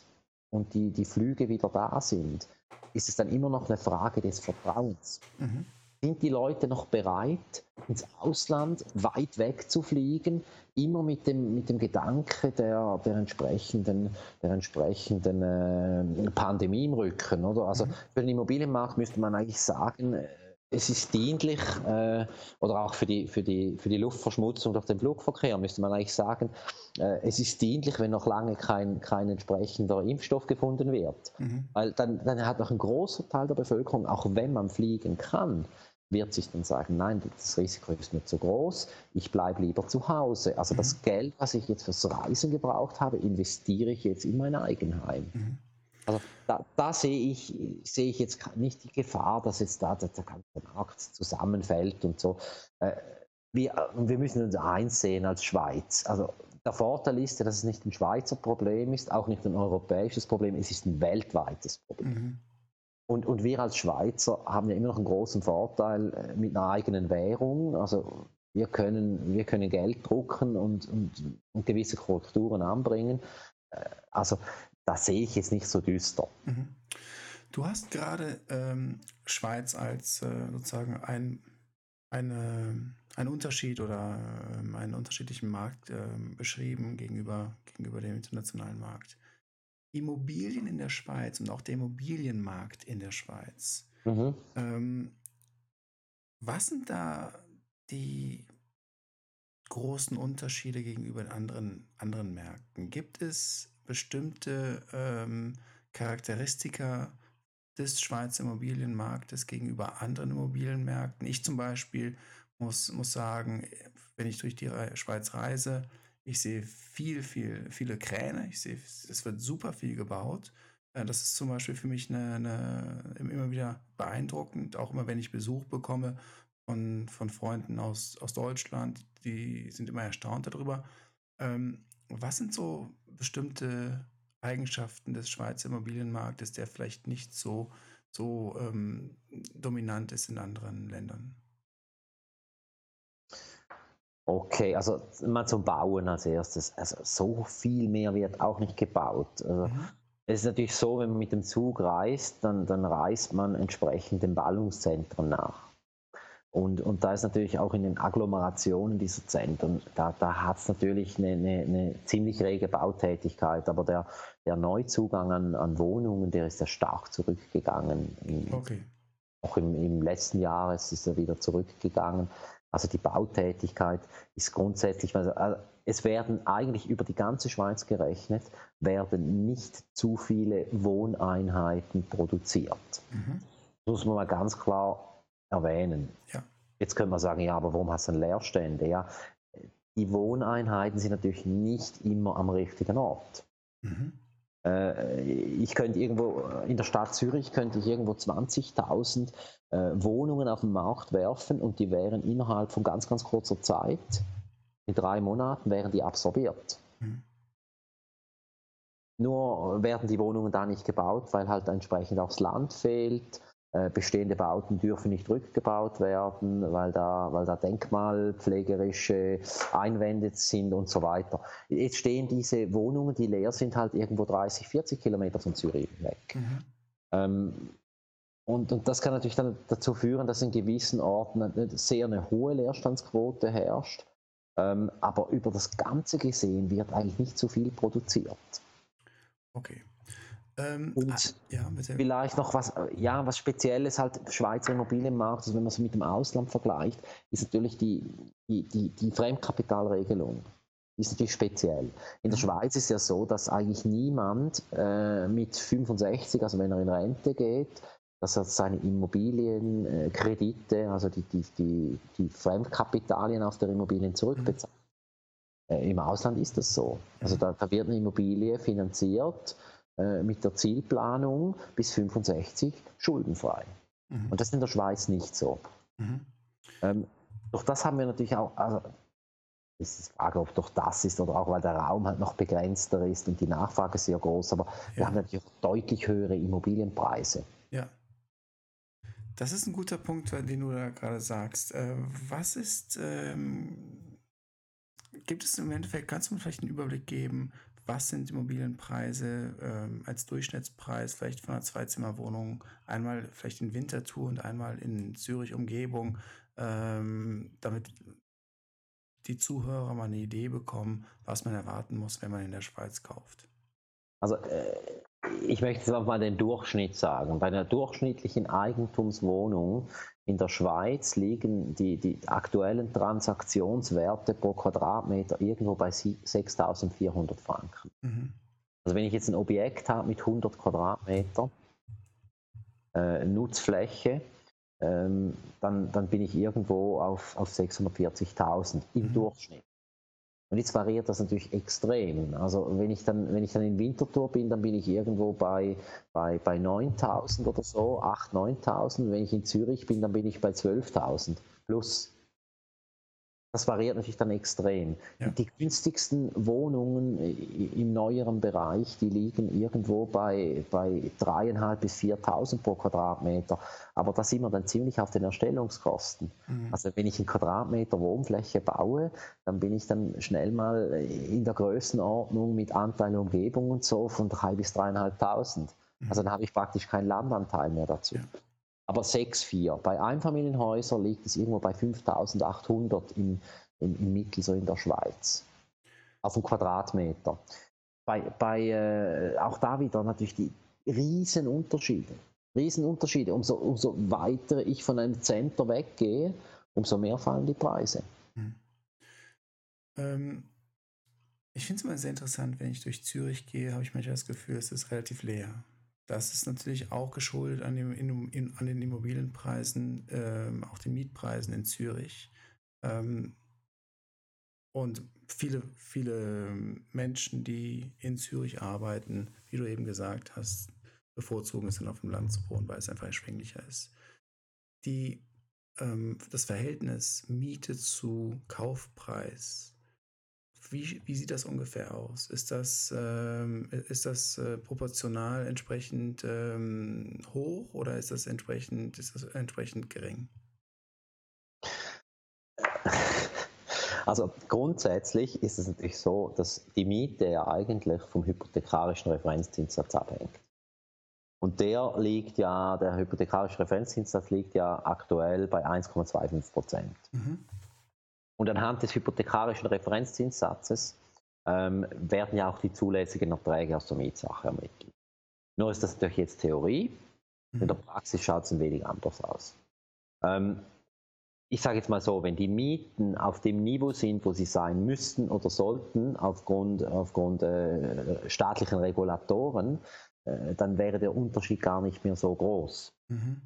und die, die Flüge wieder da sind, ist es dann immer noch eine Frage des Vertrauens. Mhm. Sind die Leute noch bereit, ins Ausland weit weg zu fliegen, immer mit dem, mit dem Gedanke der, der entsprechenden, der entsprechenden äh, Pandemie im Rücken? Oder? Also mhm. für den Immobilienmarkt müsste man eigentlich sagen, äh, es ist dienlich, äh, oder auch für die, für, die, für die Luftverschmutzung durch den Flugverkehr, müsste man eigentlich sagen, äh, es ist dienlich, wenn noch lange kein, kein entsprechender Impfstoff gefunden wird. Mhm. Weil dann, dann hat noch ein großer Teil der Bevölkerung, auch wenn man fliegen kann, wird sich dann sagen, nein, das Risiko ist mir zu groß, ich bleibe lieber zu Hause. Also mhm. das Geld, was ich jetzt fürs Reisen gebraucht habe, investiere ich jetzt in mein Eigenheim. Mhm. Also da, da, sehe, ich, sehe ich jetzt nicht die Gefahr, dass jetzt da der, ganze Markt zusammenfällt und so. Äh, wir, wir müssen uns eins sehen als Schweiz. Also der Vorteil ist ja, dass es nicht ein Schweizer Problem ist, auch nicht ein europäisches Problem, es ist ein weltweites Problem. Mhm. Und, und wir als Schweizer haben ja immer noch einen großen Vorteil äh, mit einer eigenen Währung. Also wir können, wir können Geld drucken und, und, und gewisse Korrekturen anbringen. Äh, also da sehe ich jetzt nicht so düster. Mhm. Du hast gerade ähm, Schweiz als äh, sozusagen ein, eine, einen Unterschied oder äh, einen unterschiedlichen Markt äh, beschrieben gegenüber, gegenüber dem internationalen Markt. Immobilien in der Schweiz und auch der Immobilienmarkt in der Schweiz. Mhm. Ähm, was sind da die großen Unterschiede gegenüber anderen, anderen Märkten? Gibt es bestimmte ähm, Charakteristika des Schweizer Immobilienmarktes gegenüber anderen Immobilienmärkten. Ich zum Beispiel muss, muss sagen, wenn ich durch die Schweiz reise, ich sehe viel, viel, viele Kräne. Ich sehe, es wird super viel gebaut. Äh, das ist zum Beispiel für mich eine, eine, immer wieder beeindruckend, auch immer wenn ich Besuch bekomme von, von Freunden aus, aus Deutschland, die sind immer erstaunt darüber. Ähm, was sind so bestimmte Eigenschaften des Schweizer Immobilienmarktes, der vielleicht nicht so, so ähm, dominant ist in anderen Ländern? Okay, also mal zum Bauen als erstes. Also so viel mehr wird auch nicht gebaut. Also, mhm. Es ist natürlich so, wenn man mit dem Zug reist, dann, dann reist man entsprechend den Ballungszentren nach. Und, und da ist natürlich auch in den Agglomerationen dieser Zentren, da, da hat es natürlich eine, eine, eine, ziemlich rege Bautätigkeit, aber der, der Neuzugang an, an Wohnungen, der ist ja stark zurückgegangen. Okay. Auch im, im letzten Jahr ist er wieder zurückgegangen. Also die Bautätigkeit ist grundsätzlich, also es werden eigentlich über die ganze Schweiz gerechnet, werden nicht zu viele Wohneinheiten produziert. Mhm. Das muss man mal ganz klar erwähnen. Ja. Jetzt könnte man sagen, ja, aber warum hast du denn Leerstände? Ja, die Wohneinheiten sind natürlich nicht immer am richtigen Ort. Mhm. Äh, ich könnte irgendwo in der Stadt Zürich könnte ich irgendwo 20.000 äh, Wohnungen auf den Markt werfen und die wären innerhalb von ganz, ganz kurzer Zeit, in drei Monaten, wären die absorbiert. Mhm. Nur werden die Wohnungen da nicht gebaut, weil halt entsprechend auch das Land fehlt bestehende Bauten dürfen nicht rückgebaut werden, weil da, weil da denkmalpflegerische Einwände sind und so weiter. Jetzt stehen diese Wohnungen, die leer sind, halt irgendwo 30, 40 Kilometer von Zürich weg. Mhm. Ähm, und, und, das kann natürlich dann dazu führen, dass in gewissen Orten eine sehr eine hohe Leerstandsquote herrscht. Ähm, aber über das Ganze gesehen wird eigentlich nicht so viel produziert. Okay. Ähm, und ah, ja, vielleicht noch was, ja, was Spezielles halt Schweizer Immobilienmarkt, also wenn man es mit dem Ausland vergleicht, ist natürlich die, die, die, die Fremdkapitalregelung. Ist natürlich speziell. In der mhm. Schweiz ist ja so, dass eigentlich niemand äh, mit 65, also wenn er in Rente geht, dass er seine Immobilienkredite, also die, die, die, die Fremdkapitalien auf der Immobilien zurückbezahlt. Äh, Im Ausland ist das so. Also da, da wird eine Immobilie finanziert äh, mit der Zielplanung bis 65 schuldenfrei. Mhm. Und das ist in der Schweiz nicht so. Mhm. Ähm, durch das haben wir natürlich auch, also, ist die Frage, ob durch das ist oder auch weil der Raum halt noch begrenzter ist und die Nachfrage sehr groß, aber ja. wir haben natürlich auch deutlich höhere Immobilienpreise. Ja. Das ist ein guter Punkt, den du da gerade sagst. Äh, was ist, ähm, gibt es im Endeffekt, kannst du mir vielleicht einen Überblick geben, was sind Immobilienpreise ähm, als Durchschnittspreis vielleicht von einer Zweizimmerwohnung, einmal vielleicht in Winterthur und einmal in Zürich Umgebung, ähm, damit die Zuhörer mal eine Idee bekommen, was man erwarten muss, wenn man in der Schweiz kauft? Also äh, ich möchte jetzt mal den Durchschnitt sagen. Bei einer durchschnittlichen Eigentumswohnung in der Schweiz liegen die, die aktuellen Transaktionswerte pro Quadratmeter irgendwo bei 6.400 Franken. Mhm. Also wenn ich jetzt ein Objekt habe mit 100 Quadratmeter äh, Nutzfläche, ähm, dann, dann bin ich irgendwo auf, auf 640.000 im mhm. Durchschnitt. Und jetzt variiert das natürlich extrem. Also wenn ich dann, wenn ich dann in Winterthur bin, dann bin ich irgendwo bei, bei, bei 9.000 oder so, 8.000, 9.000. Wenn ich in Zürich bin, dann bin ich bei 12.000 plus das variiert natürlich dann extrem. Ja. Die günstigsten Wohnungen im neueren Bereich, die liegen irgendwo bei, bei 3.500 bis 4.000 pro Quadratmeter. Aber da sind wir dann ziemlich auf den Erstellungskosten. Mhm. Also wenn ich einen Quadratmeter Wohnfläche baue, dann bin ich dann schnell mal in der Größenordnung mit Anteil Umgebung und so von 3.000 bis 3.500. Mhm. Also dann habe ich praktisch keinen Landanteil mehr dazu. Ja aber 6,4. Bei Einfamilienhäusern liegt es irgendwo bei 5800 im, im, im Mittel, so in der Schweiz. Auf einen Quadratmeter. Bei, bei äh, auch da wieder natürlich die Riesenunterschiede. Riesenunterschiede. Umso, umso weiter ich von einem Center weggehe, umso mehr fallen die Preise. Hm. Ähm, ich finde es immer sehr interessant, wenn ich durch Zürich gehe, habe ich manchmal das Gefühl, es ist relativ leer. Das ist natürlich auch geschuldet an, dem, in, in, an den Immobilienpreisen, ähm, auch den Mietpreisen in Zürich. Ähm, und viele, viele Menschen, die in Zürich arbeiten, wie du eben gesagt hast, bevorzugen es dann auf dem Land zu wohnen, weil es einfach erschwinglicher ist. Die, ähm, das Verhältnis Miete zu Kaufpreis wie, wie sieht das ungefähr aus? Ist das, ähm, ist das äh, proportional entsprechend ähm, hoch oder ist das entsprechend, ist das entsprechend gering? Also grundsätzlich ist es natürlich so, dass die Miete ja eigentlich vom hypothekarischen Referenzzinssatz abhängt. Und der liegt ja, der hypothekarische Referenzzinssatz liegt ja aktuell bei 1,25 Prozent. Mhm. Und anhand des hypothekarischen Referenzzinssatzes ähm, werden ja auch die zulässigen Erträge aus der Mietsache ermittelt. Nur ist das natürlich jetzt Theorie. In der mhm. Praxis schaut es ein wenig anders aus. Ähm, ich sage jetzt mal so, wenn die Mieten auf dem Niveau sind, wo sie sein müssten oder sollten, aufgrund, aufgrund äh, staatlichen Regulatoren, äh, dann wäre der Unterschied gar nicht mehr so groß. Mhm.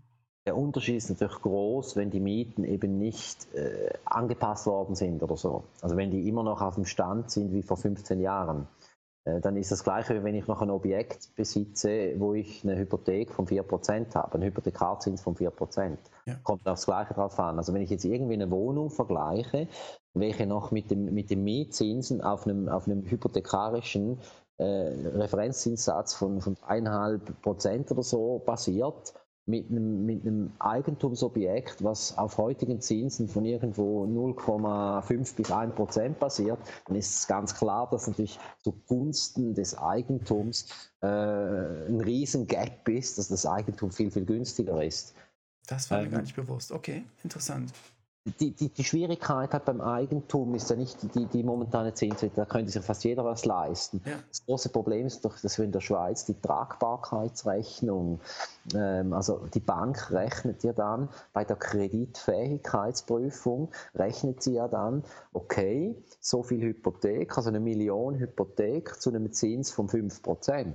Der Unterschied ist natürlich groß, wenn die Mieten eben nicht äh, angepasst worden sind oder so. Also wenn die immer noch auf dem Stand sind wie vor 15 Jahren, äh, dann ist das gleiche, wie wenn ich noch ein Objekt besitze, wo ich eine Hypothek von 4% habe, einen Hypothekarzins von 4%. Ja. Kommt aufs Gleiche drauf an. Also wenn ich jetzt irgendwie eine Wohnung vergleiche, welche noch mit dem, mit dem Mietzinsen auf einem, auf einem hypothekarischen äh, Referenzzinssatz von, von 1,5% oder so basiert, mit einem, mit einem Eigentumsobjekt, was auf heutigen Zinsen von irgendwo 0,5 bis 1 Prozent basiert, dann ist es ganz klar, dass natürlich zugunsten des Eigentums äh, ein riesen Gap ist, dass das Eigentum viel, viel günstiger ist. Das war mir ähm, gar nicht bewusst. Okay, interessant die, die, die Schwierigkeit halt beim Eigentum ist ja nicht die, die momentane Zinsrate, da könnte sich fast jeder was leisten. Ja. Das große Problem ist doch, dass wir in der Schweiz die Tragbarkeitsrechnung, ähm, also die Bank rechnet ja dann bei der Kreditfähigkeitsprüfung, rechnet sie ja dann, okay, so viel Hypothek, also eine Million Hypothek zu einem Zins von 5 Prozent.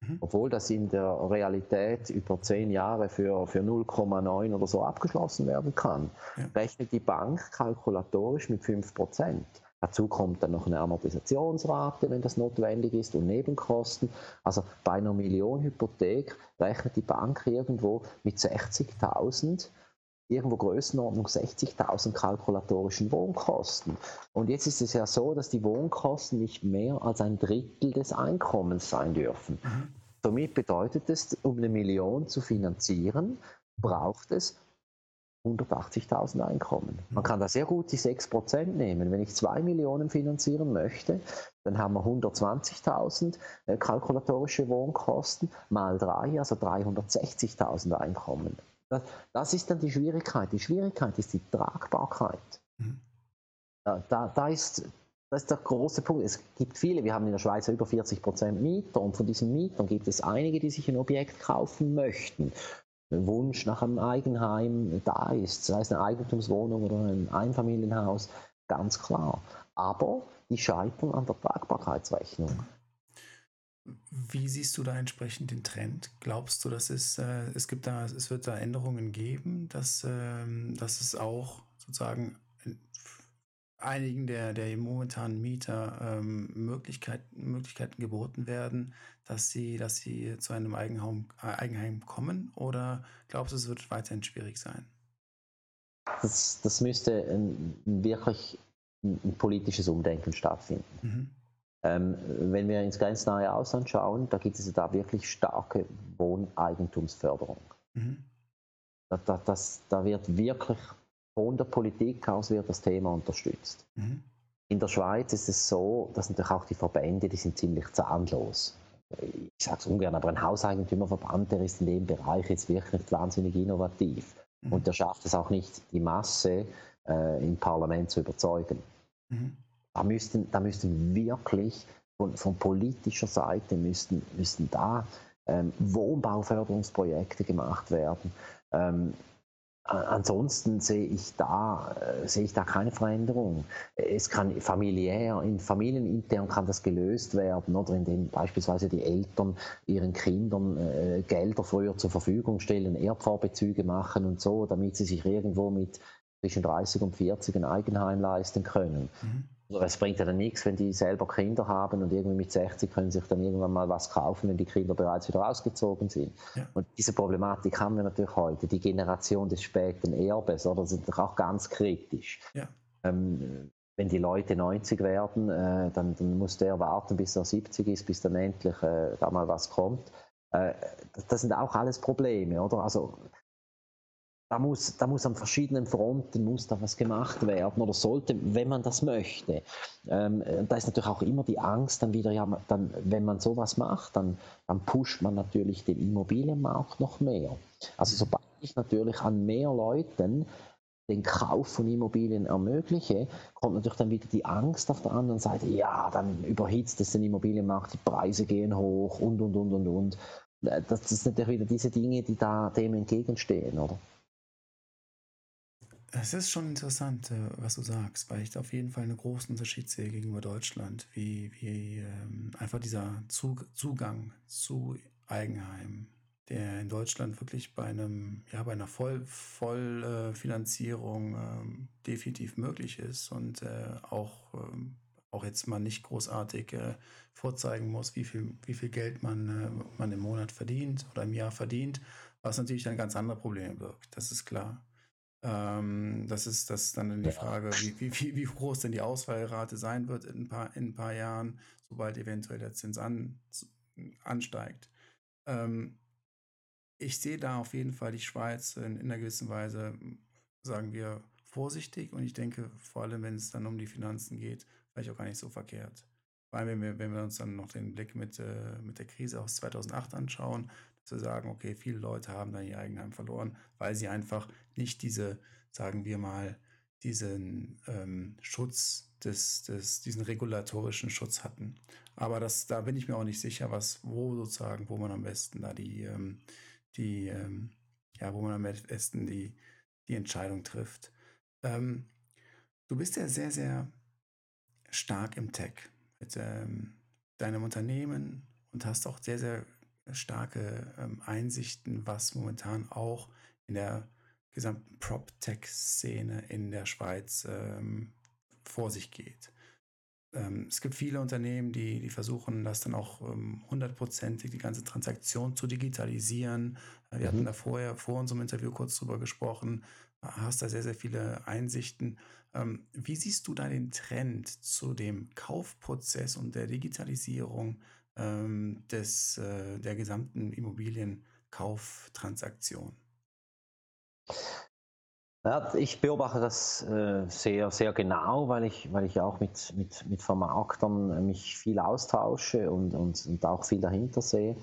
Mhm. Obwohl das in der Realität über zehn Jahre für, für 0,9 oder so abgeschlossen werden kann, ja. rechnet die Bank kalkulatorisch mit 5%. Dazu kommt dann noch eine Amortisationsrate, wenn das notwendig ist, und Nebenkosten. Also bei einer Million Hypothek rechnet die Bank irgendwo mit 60.000 irgendwo Größenordnung 60.000 kalkulatorischen Wohnkosten. Und jetzt ist es ja so, dass die Wohnkosten nicht mehr als ein Drittel des Einkommens sein dürfen. Mhm. Somit bedeutet es, um eine Million zu finanzieren, braucht es 180.000 Einkommen. Man kann da sehr gut die 6% nehmen. Wenn ich 2 Millionen finanzieren möchte, dann haben wir 120.000 äh, kalkulatorische Wohnkosten mal 3, also 360.000 Einkommen. Das, das, ist dann die Schwierigkeit. Die Schwierigkeit ist die Tragbarkeit. Mhm. Da, da, da, ist, das ist der große Punkt. Es gibt viele, wir haben in der Schweiz über 40% Mieter und von diesen Mietern gibt es einige, die sich ein Objekt kaufen möchten. Ein Wunsch nach einem Eigenheim da ist, sei es eine Eigentumswohnung oder ein Einfamilienhaus, ganz klar. Aber die scheitern an der Tragbarkeitsrechnung. Wie siehst du da entsprechend den Trend? Glaubst du, dass es, äh, es gibt da, es wird da Änderungen geben, dass, ähm, dass es auch sozusagen einigen der, der momentanen Mieter ähm, Möglichkeit, Möglichkeiten geboten werden, dass sie, dass sie zu einem Eigenheim, äh, Eigenheim kommen? Oder glaubst du, es wird weiterhin schwierig sein? Das, das müsste ein, wirklich ein, ein politisches Umdenken stattfinden. Mhm. Ähm, wenn wir ins ganz nahe Ausland schauen, da gibt es da wirklich starke Wohneigentumsförderung. Mhm. Da, da, das, da wird wirklich von der Politik aus wird das Thema unterstützt. Mhm. In der Schweiz ist es so, dass natürlich auch die Verbände, die sind ziemlich zahnlos. Ich sage es ungern, aber ein Hauseigentümerverband, der ist in dem Bereich jetzt wirklich wahnsinnig innovativ. Mhm. Und der schafft es auch nicht, die Masse äh, im Parlament zu überzeugen. Mhm. Da müssten, da müssten wirklich von, von politischer Seite müssten, müssten da ähm, Wohnbauförderungsprojekte gemacht werden. Ähm, ansonsten sehe ich da äh, sehe ich da keine Veränderung. Es kann familiär, in familienintern kann das gelöst werden, oder indem beispielsweise die Eltern ihren Kindern äh, Gelder früher zur Verfügung stellen, Erbvorbezüge machen und so, damit sie sich irgendwo mit zwischen 30 und 40 ein Eigenheim leisten können. Mhm. Also es bringt ja dann nichts, wenn die selber Kinder haben und irgendwie mit 60 können sich dann irgendwann mal was kaufen, wenn die Kinder bereits wieder ausgezogen sind. Ja. Und diese Problematik haben wir natürlich heute. Die Generation des späten Erbes, oder, sind doch auch ganz kritisch. Ja. Ähm, wenn die Leute 90 werden, äh, dann, dann, muss der warten, bis er 70 ist, bis dann endlich äh, da mal was kommt. Äh, das, das, sind auch alles Probleme, oder? Also da muss, da muss an verschiedenen Fronten muss da was gemacht werden oder sollte, wenn man das möchte. Ähm, da ist natürlich auch immer die Angst, dann wieder, ja, dann, wenn man sowas macht, dann, dann pusht man natürlich den Immobilienmarkt noch mehr. Also sobald ich natürlich an mehr Leuten den Kauf von Immobilien ermögliche, kommt natürlich dann wieder die Angst auf der anderen Seite, ja, dann überhitzt es den Immobilienmarkt, die Preise gehen hoch und, und, und, und, und. Das sind natürlich wieder diese Dinge, die da dem entgegenstehen, oder? Es ist schon interessant, äh, was du sagst, weil ich da auf jeden Fall einen großen Unterschied sehe gegenüber Deutschland, wie, wie ähm, einfach dieser Zug, Zugang zu Eigenheim, der in Deutschland wirklich bei einem, ja, bei einer Voll, Vollfinanzierung ähm, definitiv möglich ist und äh, auch, ähm, auch jetzt mal nicht großartig äh, vorzeigen muss, wie viel, wie viel Geld man, äh, man im Monat verdient oder im Jahr verdient, was natürlich dann ganz andere Probleme birgt, das ist klar. Ähm, das ist das ist dann die Frage, wie, wie, wie, wie groß denn die Ausfallrate sein wird in ein paar, in ein paar Jahren, sobald eventuell der Zins an, ansteigt. Ähm, ich sehe da auf jeden Fall die Schweiz in, in einer gewissen Weise, sagen wir, vorsichtig und ich denke, vor allem, wenn es dann um die Finanzen geht, vielleicht auch gar nicht so verkehrt. Vor allem, wenn wir, wenn wir uns dann noch den Blick mit, äh, mit der Krise aus 2008 anschauen, zu sagen, okay, viele Leute haben dann ihr Eigenheim verloren, weil sie einfach nicht diese, sagen wir mal, diesen ähm, Schutz des, des, diesen regulatorischen Schutz hatten. Aber das, da bin ich mir auch nicht sicher, was, wo sozusagen, wo man am besten da die, ähm, die, ähm, ja, wo man am besten die, die Entscheidung trifft. Ähm, du bist ja sehr, sehr stark im Tech mit ähm, deinem Unternehmen und hast auch sehr, sehr starke ähm, Einsichten, was momentan auch in der gesamten Prop-Tech-Szene in der Schweiz ähm, vor sich geht. ähm, es gibt viele Unternehmen, die, die versuchen, das dann auch ähm, hundertprozentig, die ganze Transaktion zu digitalisieren. Äh, wir mhm. hatten da vorher, vor unserem Interview kurz drüber gesprochen, äh, hast da sehr, sehr viele Einsichten. Ähm, wie siehst du da den Trend zu dem Kaufprozess und der Digitalisierung ähm, des, äh, der gesamten Immobilienkauftransaktion? Ja, ich beobachte das äh, sehr, sehr genau, weil ich, weil ich auch mit, mit, mit Vermarktern äh, mich viel austausche und, und, und auch viel dahinter sehe.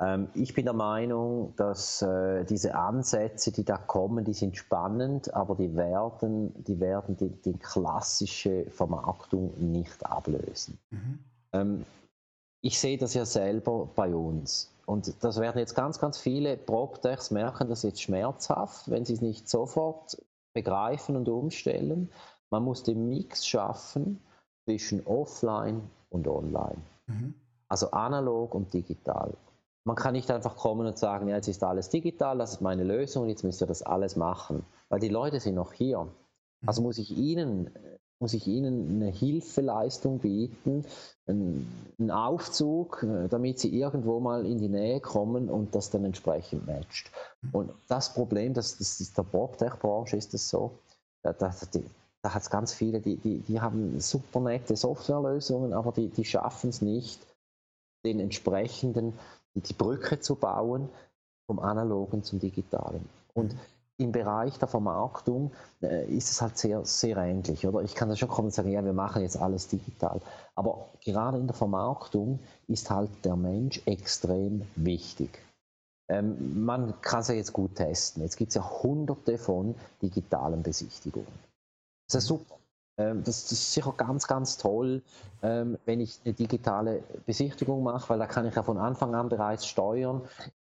Ähm, ich bin der Meinung, dass äh, diese Ansätze, die da kommen, die sind spannend, aber die werden die, werden die, die klassische Vermarktung nicht ablösen. Mhm. Ähm, ich sehe das ja selber bei uns. Und das werden jetzt ganz, ganz viele PropTechs merken, das jetzt schmerzhaft, wenn sie es nicht sofort begreifen und umstellen. Man muss den Mix schaffen zwischen Offline und Online. Mhm. Also analog und digital. Man kann nicht einfach kommen und sagen, ja, jetzt ist alles digital, das ist meine Lösung, jetzt müsst ihr das alles machen. Weil die Leute sind noch hier. Also muss ich ihnen muss ich ihnen eine Hilfeleistung bieten, einen Aufzug, äh, damit sie irgendwo mal in die Nähe kommen und das dann entsprechend matcht. Mhm. Und das Problem, das, das ist der PropTech-Branche, ist das so, da, da, da hat es ganz viele, die, die, die haben super nette Softwarelösungen, aber die, die schaffen es nicht, den entsprechenden, die Brücke zu bauen vom Analogen zum Digitalen. Und mhm im Bereich der Vermarktung äh, ist es halt sehr, sehr ähnlich. Oder ich kann da schon kommen und sagen, ja, wir machen jetzt alles digital. Aber gerade in der Vermarktung ist halt der Mensch extrem wichtig. Ähm, man kann es ja jetzt gut testen. Jetzt gibt es ja hunderte von digitalen Besichtigungen. Das ist super. Ähm, das, ist sicher ganz, ganz toll, ähm, wenn ich eine digitale Besichtigung mache, weil da kann ich ja von Anfang an bereits steuern.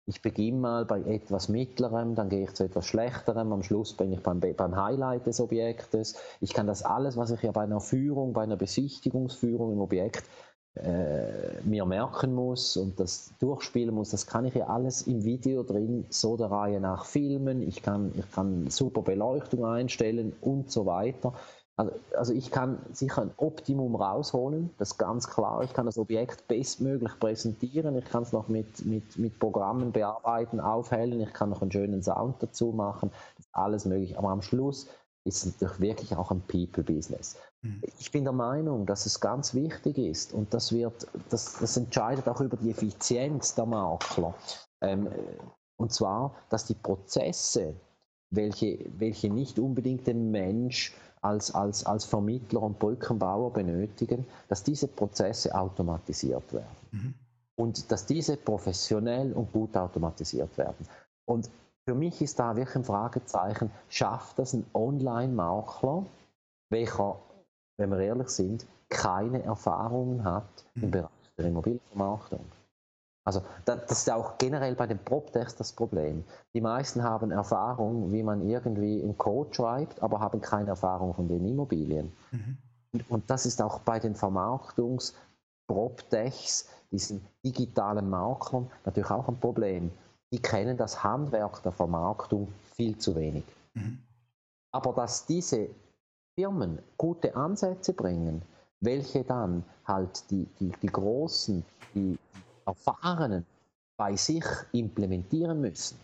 Ich beginne mal bei etwas Mittlerem, dann gehe ich zu etwas Schlechterem, am Schluss bin ich beim, beim Highlight des Objektes. Ich kann das alles, was ich ja bei einer Führung, bei einer Besichtigungsführung im Objekt äh, mir merken muss und das durchspielen muss, das kann ich ja alles im Video drin so der Reihe nach filmen. Ich kann, ich kann super Beleuchtung einstellen und so weiter. Also, also ich kann sicher ein Optimum rausholen, das ist ganz klar. Ich kann das Objekt bestmöglich präsentieren. Ich kann es noch mit, mit, mit Programmen bearbeiten, aufhellen. Ich kann noch einen schönen Sound dazu machen. Das ist alles möglich. Aber am Schluss ist es natürlich wirklich auch ein People-Business. Mhm. Ich bin der Meinung, dass es ganz wichtig ist und das, wird, das, das entscheidet auch über die Effizienz der Makler. Ähm, und zwar, dass die Prozesse, welche, welche nicht unbedingt den Mensch als, als, als Vermittler und Brückenbauer benötigen, dass diese Prozesse automatisiert werden. Mhm. Und dass diese professionell und gut automatisiert werden. Und für mich ist da wirklich ein Fragezeichen, schafft das ein Online-Makler, welcher, wenn wir ehrlich sind, keine Erfahrungen hat mhm. im Bereich der Immobilienvermarktung? Also das ist auch generell bei den PropTechs das Problem. Die meisten haben Erfahrung, wie man irgendwie einen Code schreibt, aber haben keine Erfahrung von den Immobilien. Mhm. Und das ist auch bei den Vermarktungs-PropTechs, diesen digitalen Maklern, natürlich auch ein Problem. Die kennen das Handwerk der Vermarktung viel zu wenig. Mhm. Aber dass diese Firmen gute Ansätze bringen, welche dann halt die, die, die großen, die Erfahrenen bei sich implementieren müssen.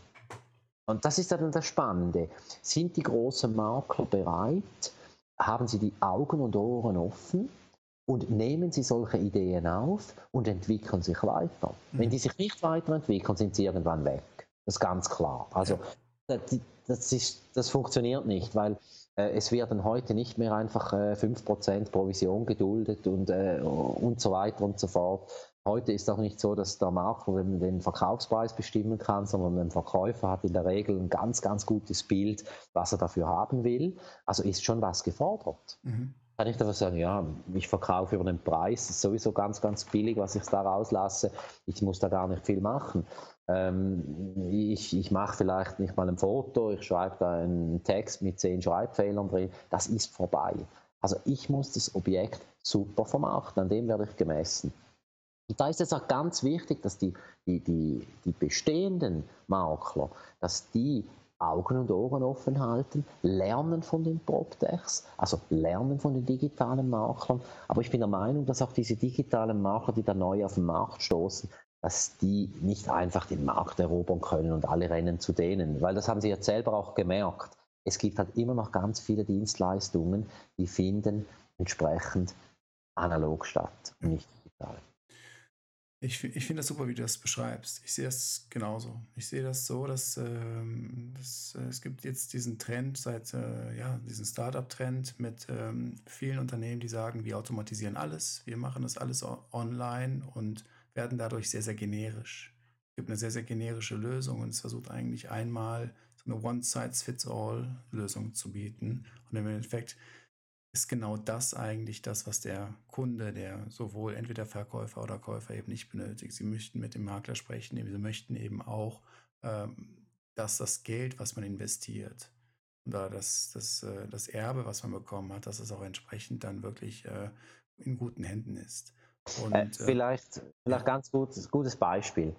Und das ist dann das Spannende. Sind die großen Makler bereit? Haben sie die Augen und Ohren offen? Und nehmen sie solche Ideen auf und entwickeln sich weiter. Mhm. Wenn die sich nicht weiterentwickeln, sind sie irgendwann weg. Das ist ganz klar. Also das, ist, das funktioniert nicht, weil äh, es werden heute nicht mehr einfach äh, 5% Provision geduldet und, äh, und so weiter und so fort. Heute ist auch nicht so, dass der Makler den Verkaufspreis bestimmen kann, sondern ein Verkäufer hat in der Regel ein ganz, ganz gutes Bild, was er dafür haben will. Also ist schon was gefordert. Mhm. Kann ich dafür sagen, ja, ich verkaufe über den Preis, ist sowieso ganz, ganz billig, was ich da rauslasse. Ich muss da gar nicht viel machen. Ähm, ich, ich mache vielleicht nicht mal ein Foto, ich schreibe da einen Text mit zehn Schreibfehlern drin. Das ist vorbei. Also ich muss das Objekt super vermarkten, an dem werde ich gemessen. Und da ist es auch ganz wichtig, dass die, die, die, die bestehenden Makler, dass die Augen und Ohren offen halten, lernen von den PropTechs, also lernen von den digitalen Maklern. Aber ich bin der Meinung, dass auch diese digitalen Makler, die da neu auf den Markt stoßen, dass die nicht einfach den Markt erobern können und alle rennen zu denen, weil das haben sie jetzt selber auch gemerkt. Es gibt halt immer noch ganz viele Dienstleistungen, die finden entsprechend analog statt, nicht digital. Ich, ich finde das super, wie du das beschreibst. Ich sehe das genauso. Ich sehe das so, dass, ähm, dass äh, es gibt jetzt diesen Trend seit, äh, ja, diesen Startup-Trend mit ähm, vielen Unternehmen, die sagen, wir automatisieren alles, wir machen das alles online und werden dadurch sehr, sehr generisch. Es gibt eine sehr, sehr generische Lösung und es versucht eigentlich einmal so eine One-Size-Fits-All-Lösung zu bieten. Und im Endeffekt ist genau das eigentlich das, was der Kunde, der sowohl entweder Verkäufer oder Käufer eben nicht benötigt. Sie möchten mit dem Makler sprechen, sie möchten eben auch, ähm, dass das Geld, was man investiert, oder das, das, äh, das Erbe, was man bekommen hat, dass es auch entsprechend dann wirklich äh, in guten Händen ist. Und, äh, vielleicht, vielleicht ganz gutes, gutes Beispiel.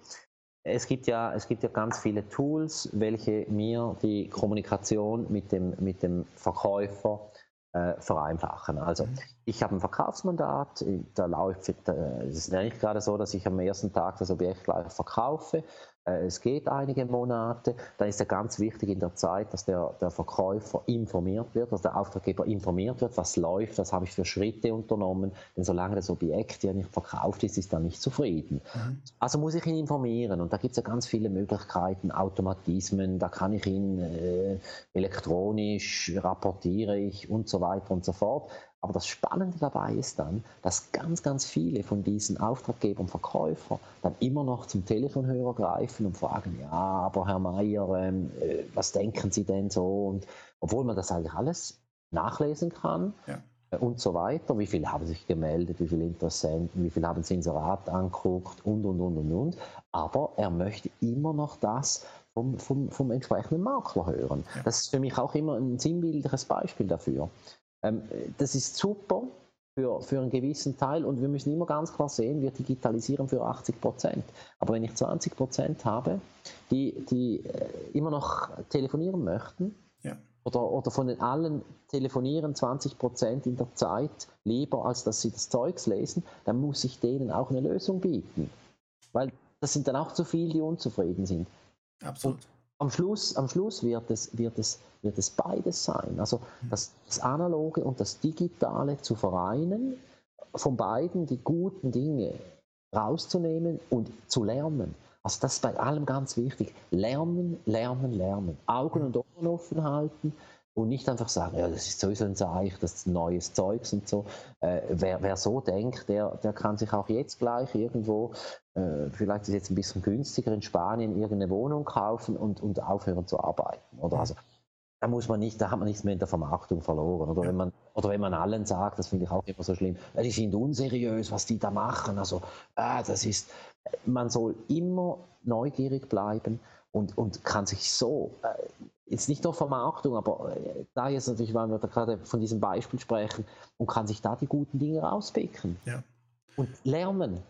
Es gibt, ja, es gibt ja ganz viele Tools, welche mir die Kommunikation mit dem, mit dem Verkäufer äh, vereinfachen. Also mhm. ich habe ein Verkaufsmandat, da läuft, es ist nicht gerade so, dass ich am ersten Tag das Objekt gleich verkaufe, äh, es geht einige Monate, dann ist ja ganz wichtig in der Zeit, dass der, der Verkäufer informiert wird, dass der Auftraggeber informiert wird, was läuft, was habe ich für Schritte unternommen, denn solange das Objekt ja nicht verkauft ist, ist er nicht zufrieden. Mhm. Also muss ich ihn informieren und da gibt es ja ganz viele Möglichkeiten, Automatismen, da kann ich ihn äh, elektronisch rapportiere ich und so weiter und so fort. Aber das Spannende dabei ist dann, dass ganz, ganz viele von diesen Auftraggebern, Verkäufern dann immer noch zum Telefonhörer greifen und fragen, ja, aber Herr Mayer, ähm, äh, was denken Sie denn so? Und obwohl man das eigentlich alles nachlesen kann ja. Äh, und so weiter, wie viele haben sich gemeldet, wie viele Interessenten, wie viele haben das Inserat angeguckt und, und, und, und, und. Aber er möchte immer noch das vom, vom, vom entsprechenden Makler hören. Ja. Das ist für mich auch immer ein sinnbildliches Beispiel dafür. Ähm, das ist super für, für einen gewissen Teil und wir müssen immer ganz klar sehen, wir digitalisieren für 80 Prozent. Aber wenn ich 20 Prozent habe, die, die äh, immer noch telefonieren möchten, ja. oder, oder von den allen telefonieren 20 Prozent in der Zeit lieber, als dass sie das Zeugs lesen, dann muss ich denen auch eine Lösung bieten. Weil das sind dann auch zu viele, die unzufrieden sind. Absolut. Und am Schluss, am Schluss wird, es, wird, es, wird es beides sein. Also mhm. das, das Analoge und das Digitale zu vereinen, von beiden die guten Dinge rauszunehmen und zu lernen. Also das ist bei allem ganz wichtig. Lernen, lernen, lernen. Augen und Ohren offen halten und nicht einfach sagen, ja, das ist sowieso ein Zeich, das ist neues Zeugs und so. Äh, wer, wer so denkt, der, der kann sich auch jetzt gleich irgendwo, äh, vielleicht ist es jetzt ein bisschen günstiger in Spanien, irgendeine Wohnung kaufen und, und aufhören zu arbeiten. Oder also, da muss man nicht, da hat man nichts mehr in der Vermarktung verloren. Oder, wenn, man, oder wenn man allen sagt, das finde ich auch immer so schlimm, die sind unseriös, was die da machen. Also, äh, das ist, man soll immer neugierig bleiben und, und kann sich so äh, jetzt nicht nur Vermarktung, aber äh, da jetzt natürlich, weil wir da gerade von diesem Beispiel sprechen, und kann sich da die guten Dinge rauspicken. Ja. Und lernen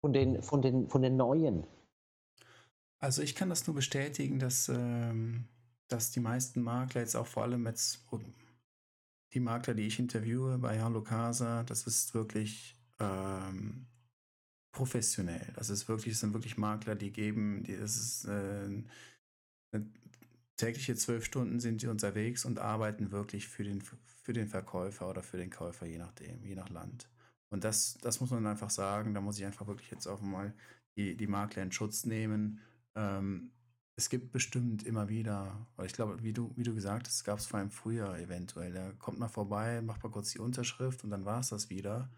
von den, von, den, von den Neuen. Also ich kann das nur bestätigen, dass, ähm, dass die meisten Makler jetzt auch vor allem jetzt die Makler, die ich interviewe bei Harlo Casa, das ist wirklich ähm, professionell. Das ist wirklich, das sind wirklich Makler, die geben, die, das ist äh, tägliche zwölf Stunden sind sie unterwegs und arbeiten wirklich für den, für den Verkäufer oder für den Käufer, je nachdem, je nach Land. Und das, das muss man einfach sagen, da muss ich einfach wirklich jetzt auch mal die, die Makler in Schutz nehmen. Ähm, es gibt bestimmt immer wieder, weil ich glaube, wie du, wie du gesagt hast, gab es vor allem früher eventuell, da kommt mal vorbei, macht mal kurz die Unterschrift und dann war es das wieder.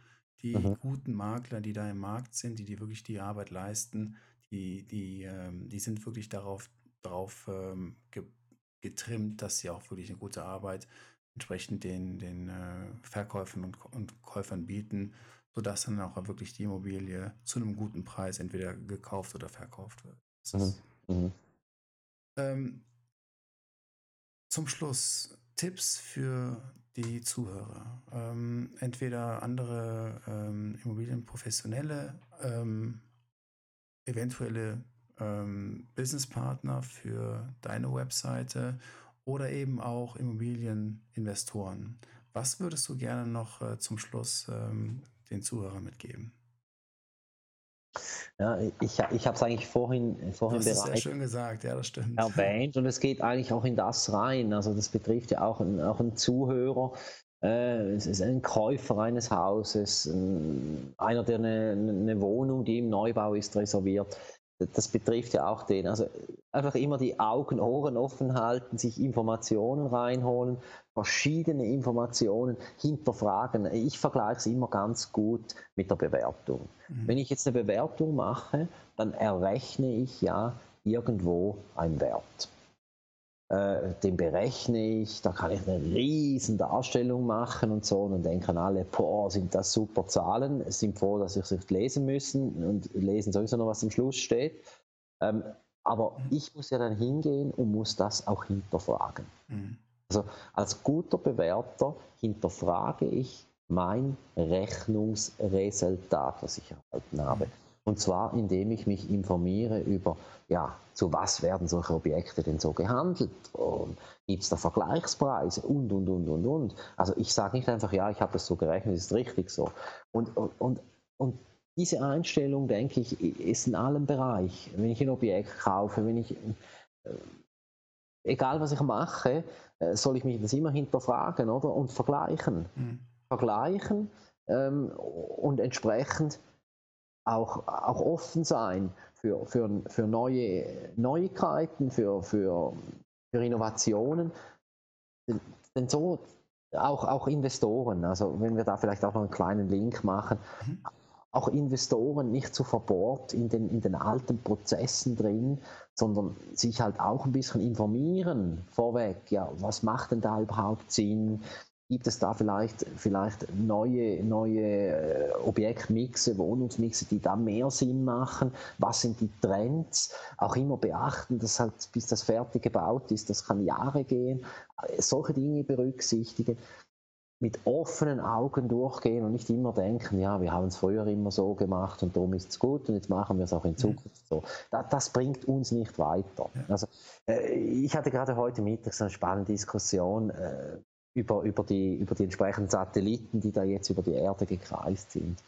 Die mhm. guten Makler, die da im Markt sind, die, die wirklich die Arbeit leisten, die, die, ähm, die sind wirklich darauf drauf ähm, ge getrimmt, dass sie auch wirklich eine gute Arbeit entsprechend den, den äh, Verkäufern und, und, Käufern bieten, sodass dann auch wirklich die Immobilie zu einem guten Preis entweder gekauft oder verkauft wird. Mhm. Mhm. Ähm, zum Schluss Tipps für die Zuhörer. Ähm, entweder andere ähm, Immobilienprofessionelle, ähm, eventuelle ähm, Businesspartner für deine Webseite oder eben auch Immobilieninvestoren. Was würdest du gerne noch äh, zum Schluss ähm, den Zuhörern mitgeben? Ja, ich, ich habe es eigentlich vorhin, vorhin das bereits schön gesagt, ja, das stimmt. erwähnt und es geht eigentlich auch in das rein. Also das betrifft ja auch, einen, auch einen Zuhörer, äh, es ist ein Käufer eines Hauses, einer, der eine, eine Wohnung, die im Neubau ist, reserviert das betrifft ja auch den. Also einfach immer die Augen, Ohren offen halten, sich Informationen reinholen, verschiedene Informationen hinterfragen. Ich vergleiche es immer ganz gut mit der Bewertung. Mhm. Wenn ich jetzt eine Bewertung mache, dann errechne ich ja irgendwo einen Wert äh, den berechne ich, da kann ich eine riesen Darstellung machen und so und dann denken alle, boah, sind das super Zahlen, sind froh, dass sie es lesen müssen und lesen sowieso noch, was am Schluss steht. Ähm, aber ich muss ja dann hingehen und muss das auch hinterfragen. Mhm. Also als guter Bewerter hinterfrage ich mein Rechnungsresultat, was ich erhalten habe. Und zwar, indem ich mich informiere über, ja, zu was werden solche Objekte denn so gehandelt? Gibt es da Vergleichspreise? Und, und, und, und, und. Also ich sage nicht einfach, ja, ich habe es so gerechnet, ist richtig so. Und, und, und, und diese Einstellung, denke ich, ist in allem Bereich. Wenn ich ein Objekt kaufe, wenn ich, äh, egal was ich mache, soll ich mich das immer hinterfragen oder? und vergleichen. Mhm. Vergleichen ähm, und entsprechend auch, auch offen sein für, für, für neue Neuigkeiten, für, für, für Innovationen. Denn, denn so auch, auch Investoren, also wenn wir da vielleicht auch noch einen kleinen Link machen, mhm. Auch Investoren nicht zu verbohrt in den, in den alten Prozessen drin, sondern sich halt auch ein bisschen informieren vorweg, ja, was macht denn da überhaupt Sinn, Gibt es da vielleicht, vielleicht neue, neue äh, Objektmixe, Wohnungsmixe, die da mehr Sinn machen? Was sind die Trends? Auch immer beachten, dass halt bis das fertig gebaut ist, das kann Jahre gehen. Solche Dinge berücksichtigen mit offenen Augen durchgehen und nicht immer denken, ja, wir haben es früher immer so gemacht und darum ist es gut und jetzt machen wir es auch in mhm. Zukunft so. Das, das bringt uns nicht weiter. Also, äh, ich hatte gerade heute Mittag so eine spannende Diskussion äh, über, über, die, über die entsprechenden Satelliten, die da jetzt über die Erde gekreist sind.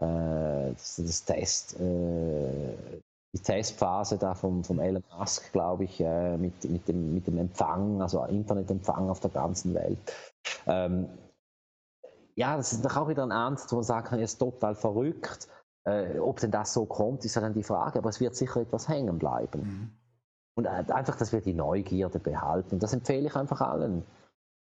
Äh, das, das Test, äh, die Testphase da vom, vom Elon Musk, glaube ich, äh, mit, mit, dem, mit dem Empfang, also Internetempfang auf der ganzen Welt. Ähm, ja, das ist doch auch wieder ein Ernst, wo man kann, er ist total verrückt. Äh, ob denn das so kommt, ist ja dann die Frage, aber es wird sicher etwas hängen bleiben. Mhm. Und äh, einfach, dass wir die Neugierde behalten. Und das empfehle ich einfach allen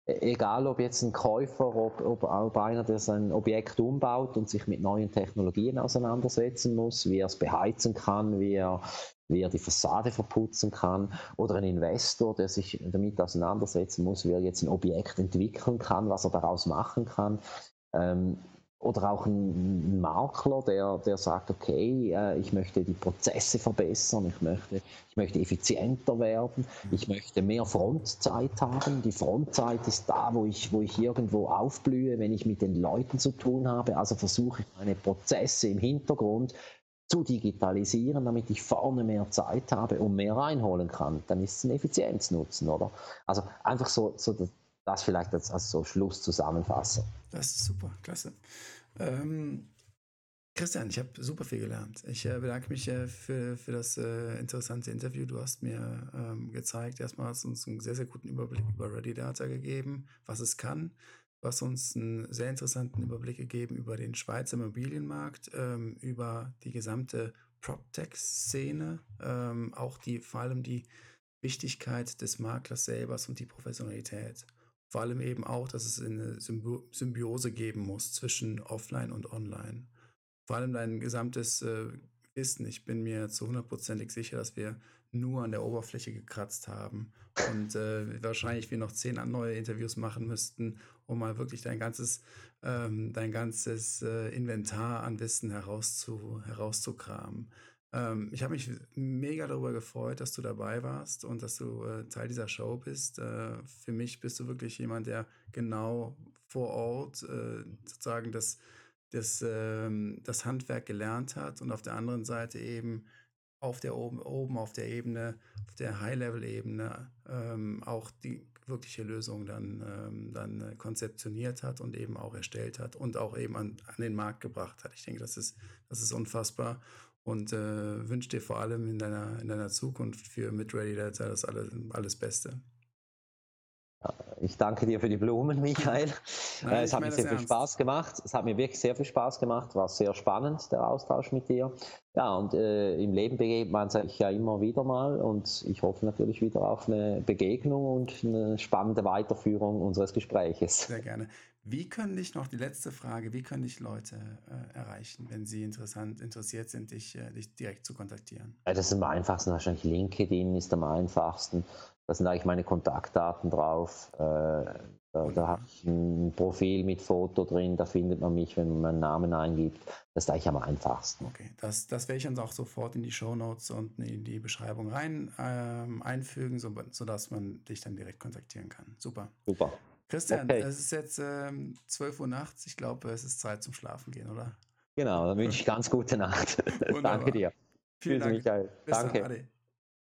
egal ob jetzt ein Käufer, ob, ob, ob einer, der sein Objekt umbaut und sich mit neuen Technologien auseinandersetzen muss, wie er es beheizen kann, wie er, wie er die Fassade verputzen kann, oder ein Investor, der sich damit auseinandersetzen muss, wie er jetzt ein Objekt entwickeln kann, was er daraus machen kann. Ähm, oder auch ein Makler, der, der sagt, okay, äh, ich möchte die Prozesse verbessern, ich möchte, ich möchte effizienter werden, ich möchte mehr Frontzeit haben. Die Frontzeit ist da, wo ich, wo ich irgendwo aufblühe, wenn ich mit den Leuten zu tun habe. Also versuche ich meine Prozesse im Hintergrund zu digitalisieren, damit ich vorne mehr Zeit habe und mehr reinholen kann. Dann ist es ein Effizienznutzen, oder? Also einfach so, so das vielleicht als, als so Schluss zusammenfassen. Das ist super, klasse. Ähm, Christian, ich habe super viel gelernt. Ich äh, bedanke mich äh, für, für das äh, interessante Interview. Du hast mir ähm, gezeigt, erstmal hast du uns einen sehr, sehr guten Überblick über Ready Data gegeben, was es kann. Du hast uns einen sehr interessanten Überblick gegeben über den Schweizer Immobilienmarkt, ähm, über die gesamte PropTech-Szene, ähm, auch die, vor allem die Wichtigkeit des Maklers selbst und die Professionalität. Vor allem eben auch, dass es eine Symbiose geben muss zwischen Offline und Online. Vor allem dein gesamtes äh, Wissen. Ich bin mir zu hundertprozentig sicher, dass wir nur an der Oberfläche gekratzt haben und äh, wahrscheinlich wir noch zehn neue Interviews machen müssten, um mal wirklich dein ganzes, ähm, dein ganzes äh, Inventar an Wissen herauszu, herauszukramen. Ähm, ich habe mich mega darüber gefreut, dass du dabei warst und dass du äh, Teil dieser Show bist. Äh, für mich bist du wirklich jemand, der genau vor Ort äh, sozusagen das, das, ähm, das Handwerk gelernt hat und auf der anderen Seite eben auf der oben, oben auf der Ebene, auf der High-Level-Ebene ähm, auch die wirkliche Lösung dann, ähm, dann äh, konzeptioniert hat und eben auch erstellt hat und auch eben an, an den Markt gebracht hat. Ich denke, das ist, das ist unfassbar und äh, wünsche dir vor allem in deiner, in deiner Zukunft für mit Ready Data das alles, alles Beste. Ich danke dir für die Blumen, [laughs] Michael. Nein, äh, es hat mir sehr viel Spaß gemacht. Es hat mir wirklich sehr viel Spaß gemacht. War sehr spannend, der Austausch mit dir. Ja, und äh, im Leben begegnet man sich ja immer wieder mal und ich hoffe natürlich wieder auf eine Begegnung und eine spannende Weiterführung unseres Gespräches. Sehr gerne. Wie können dich noch die letzte Frage, wie können dich Leute äh, erreichen, wenn sie interessant, interessiert sind, dich, äh, dich direkt zu kontaktieren? Das ist am einfachsten, wahrscheinlich LinkedIn ist am einfachsten. Da sind eigentlich meine Kontaktdaten drauf. Äh, da, da habe ich ein Profil mit Foto drin, da findet man mich, wenn man meinen Namen eingibt. Das ist eigentlich am einfachsten. Okay, das, das werde ich dann auch sofort in die Show Notes und in die Beschreibung rein ähm, einfügen, so, sodass man dich dann direkt kontaktieren kann. Super. Super. Christian, okay. es ist jetzt ähm, 12 Uhr nachts. Ich glaube, es ist Zeit zum Schlafen gehen, oder? Genau, dann wünsche ich ganz gute Nacht. [laughs] Danke dir. Vielen Tschüss, Dank. Michael. Bis Danke. Dann,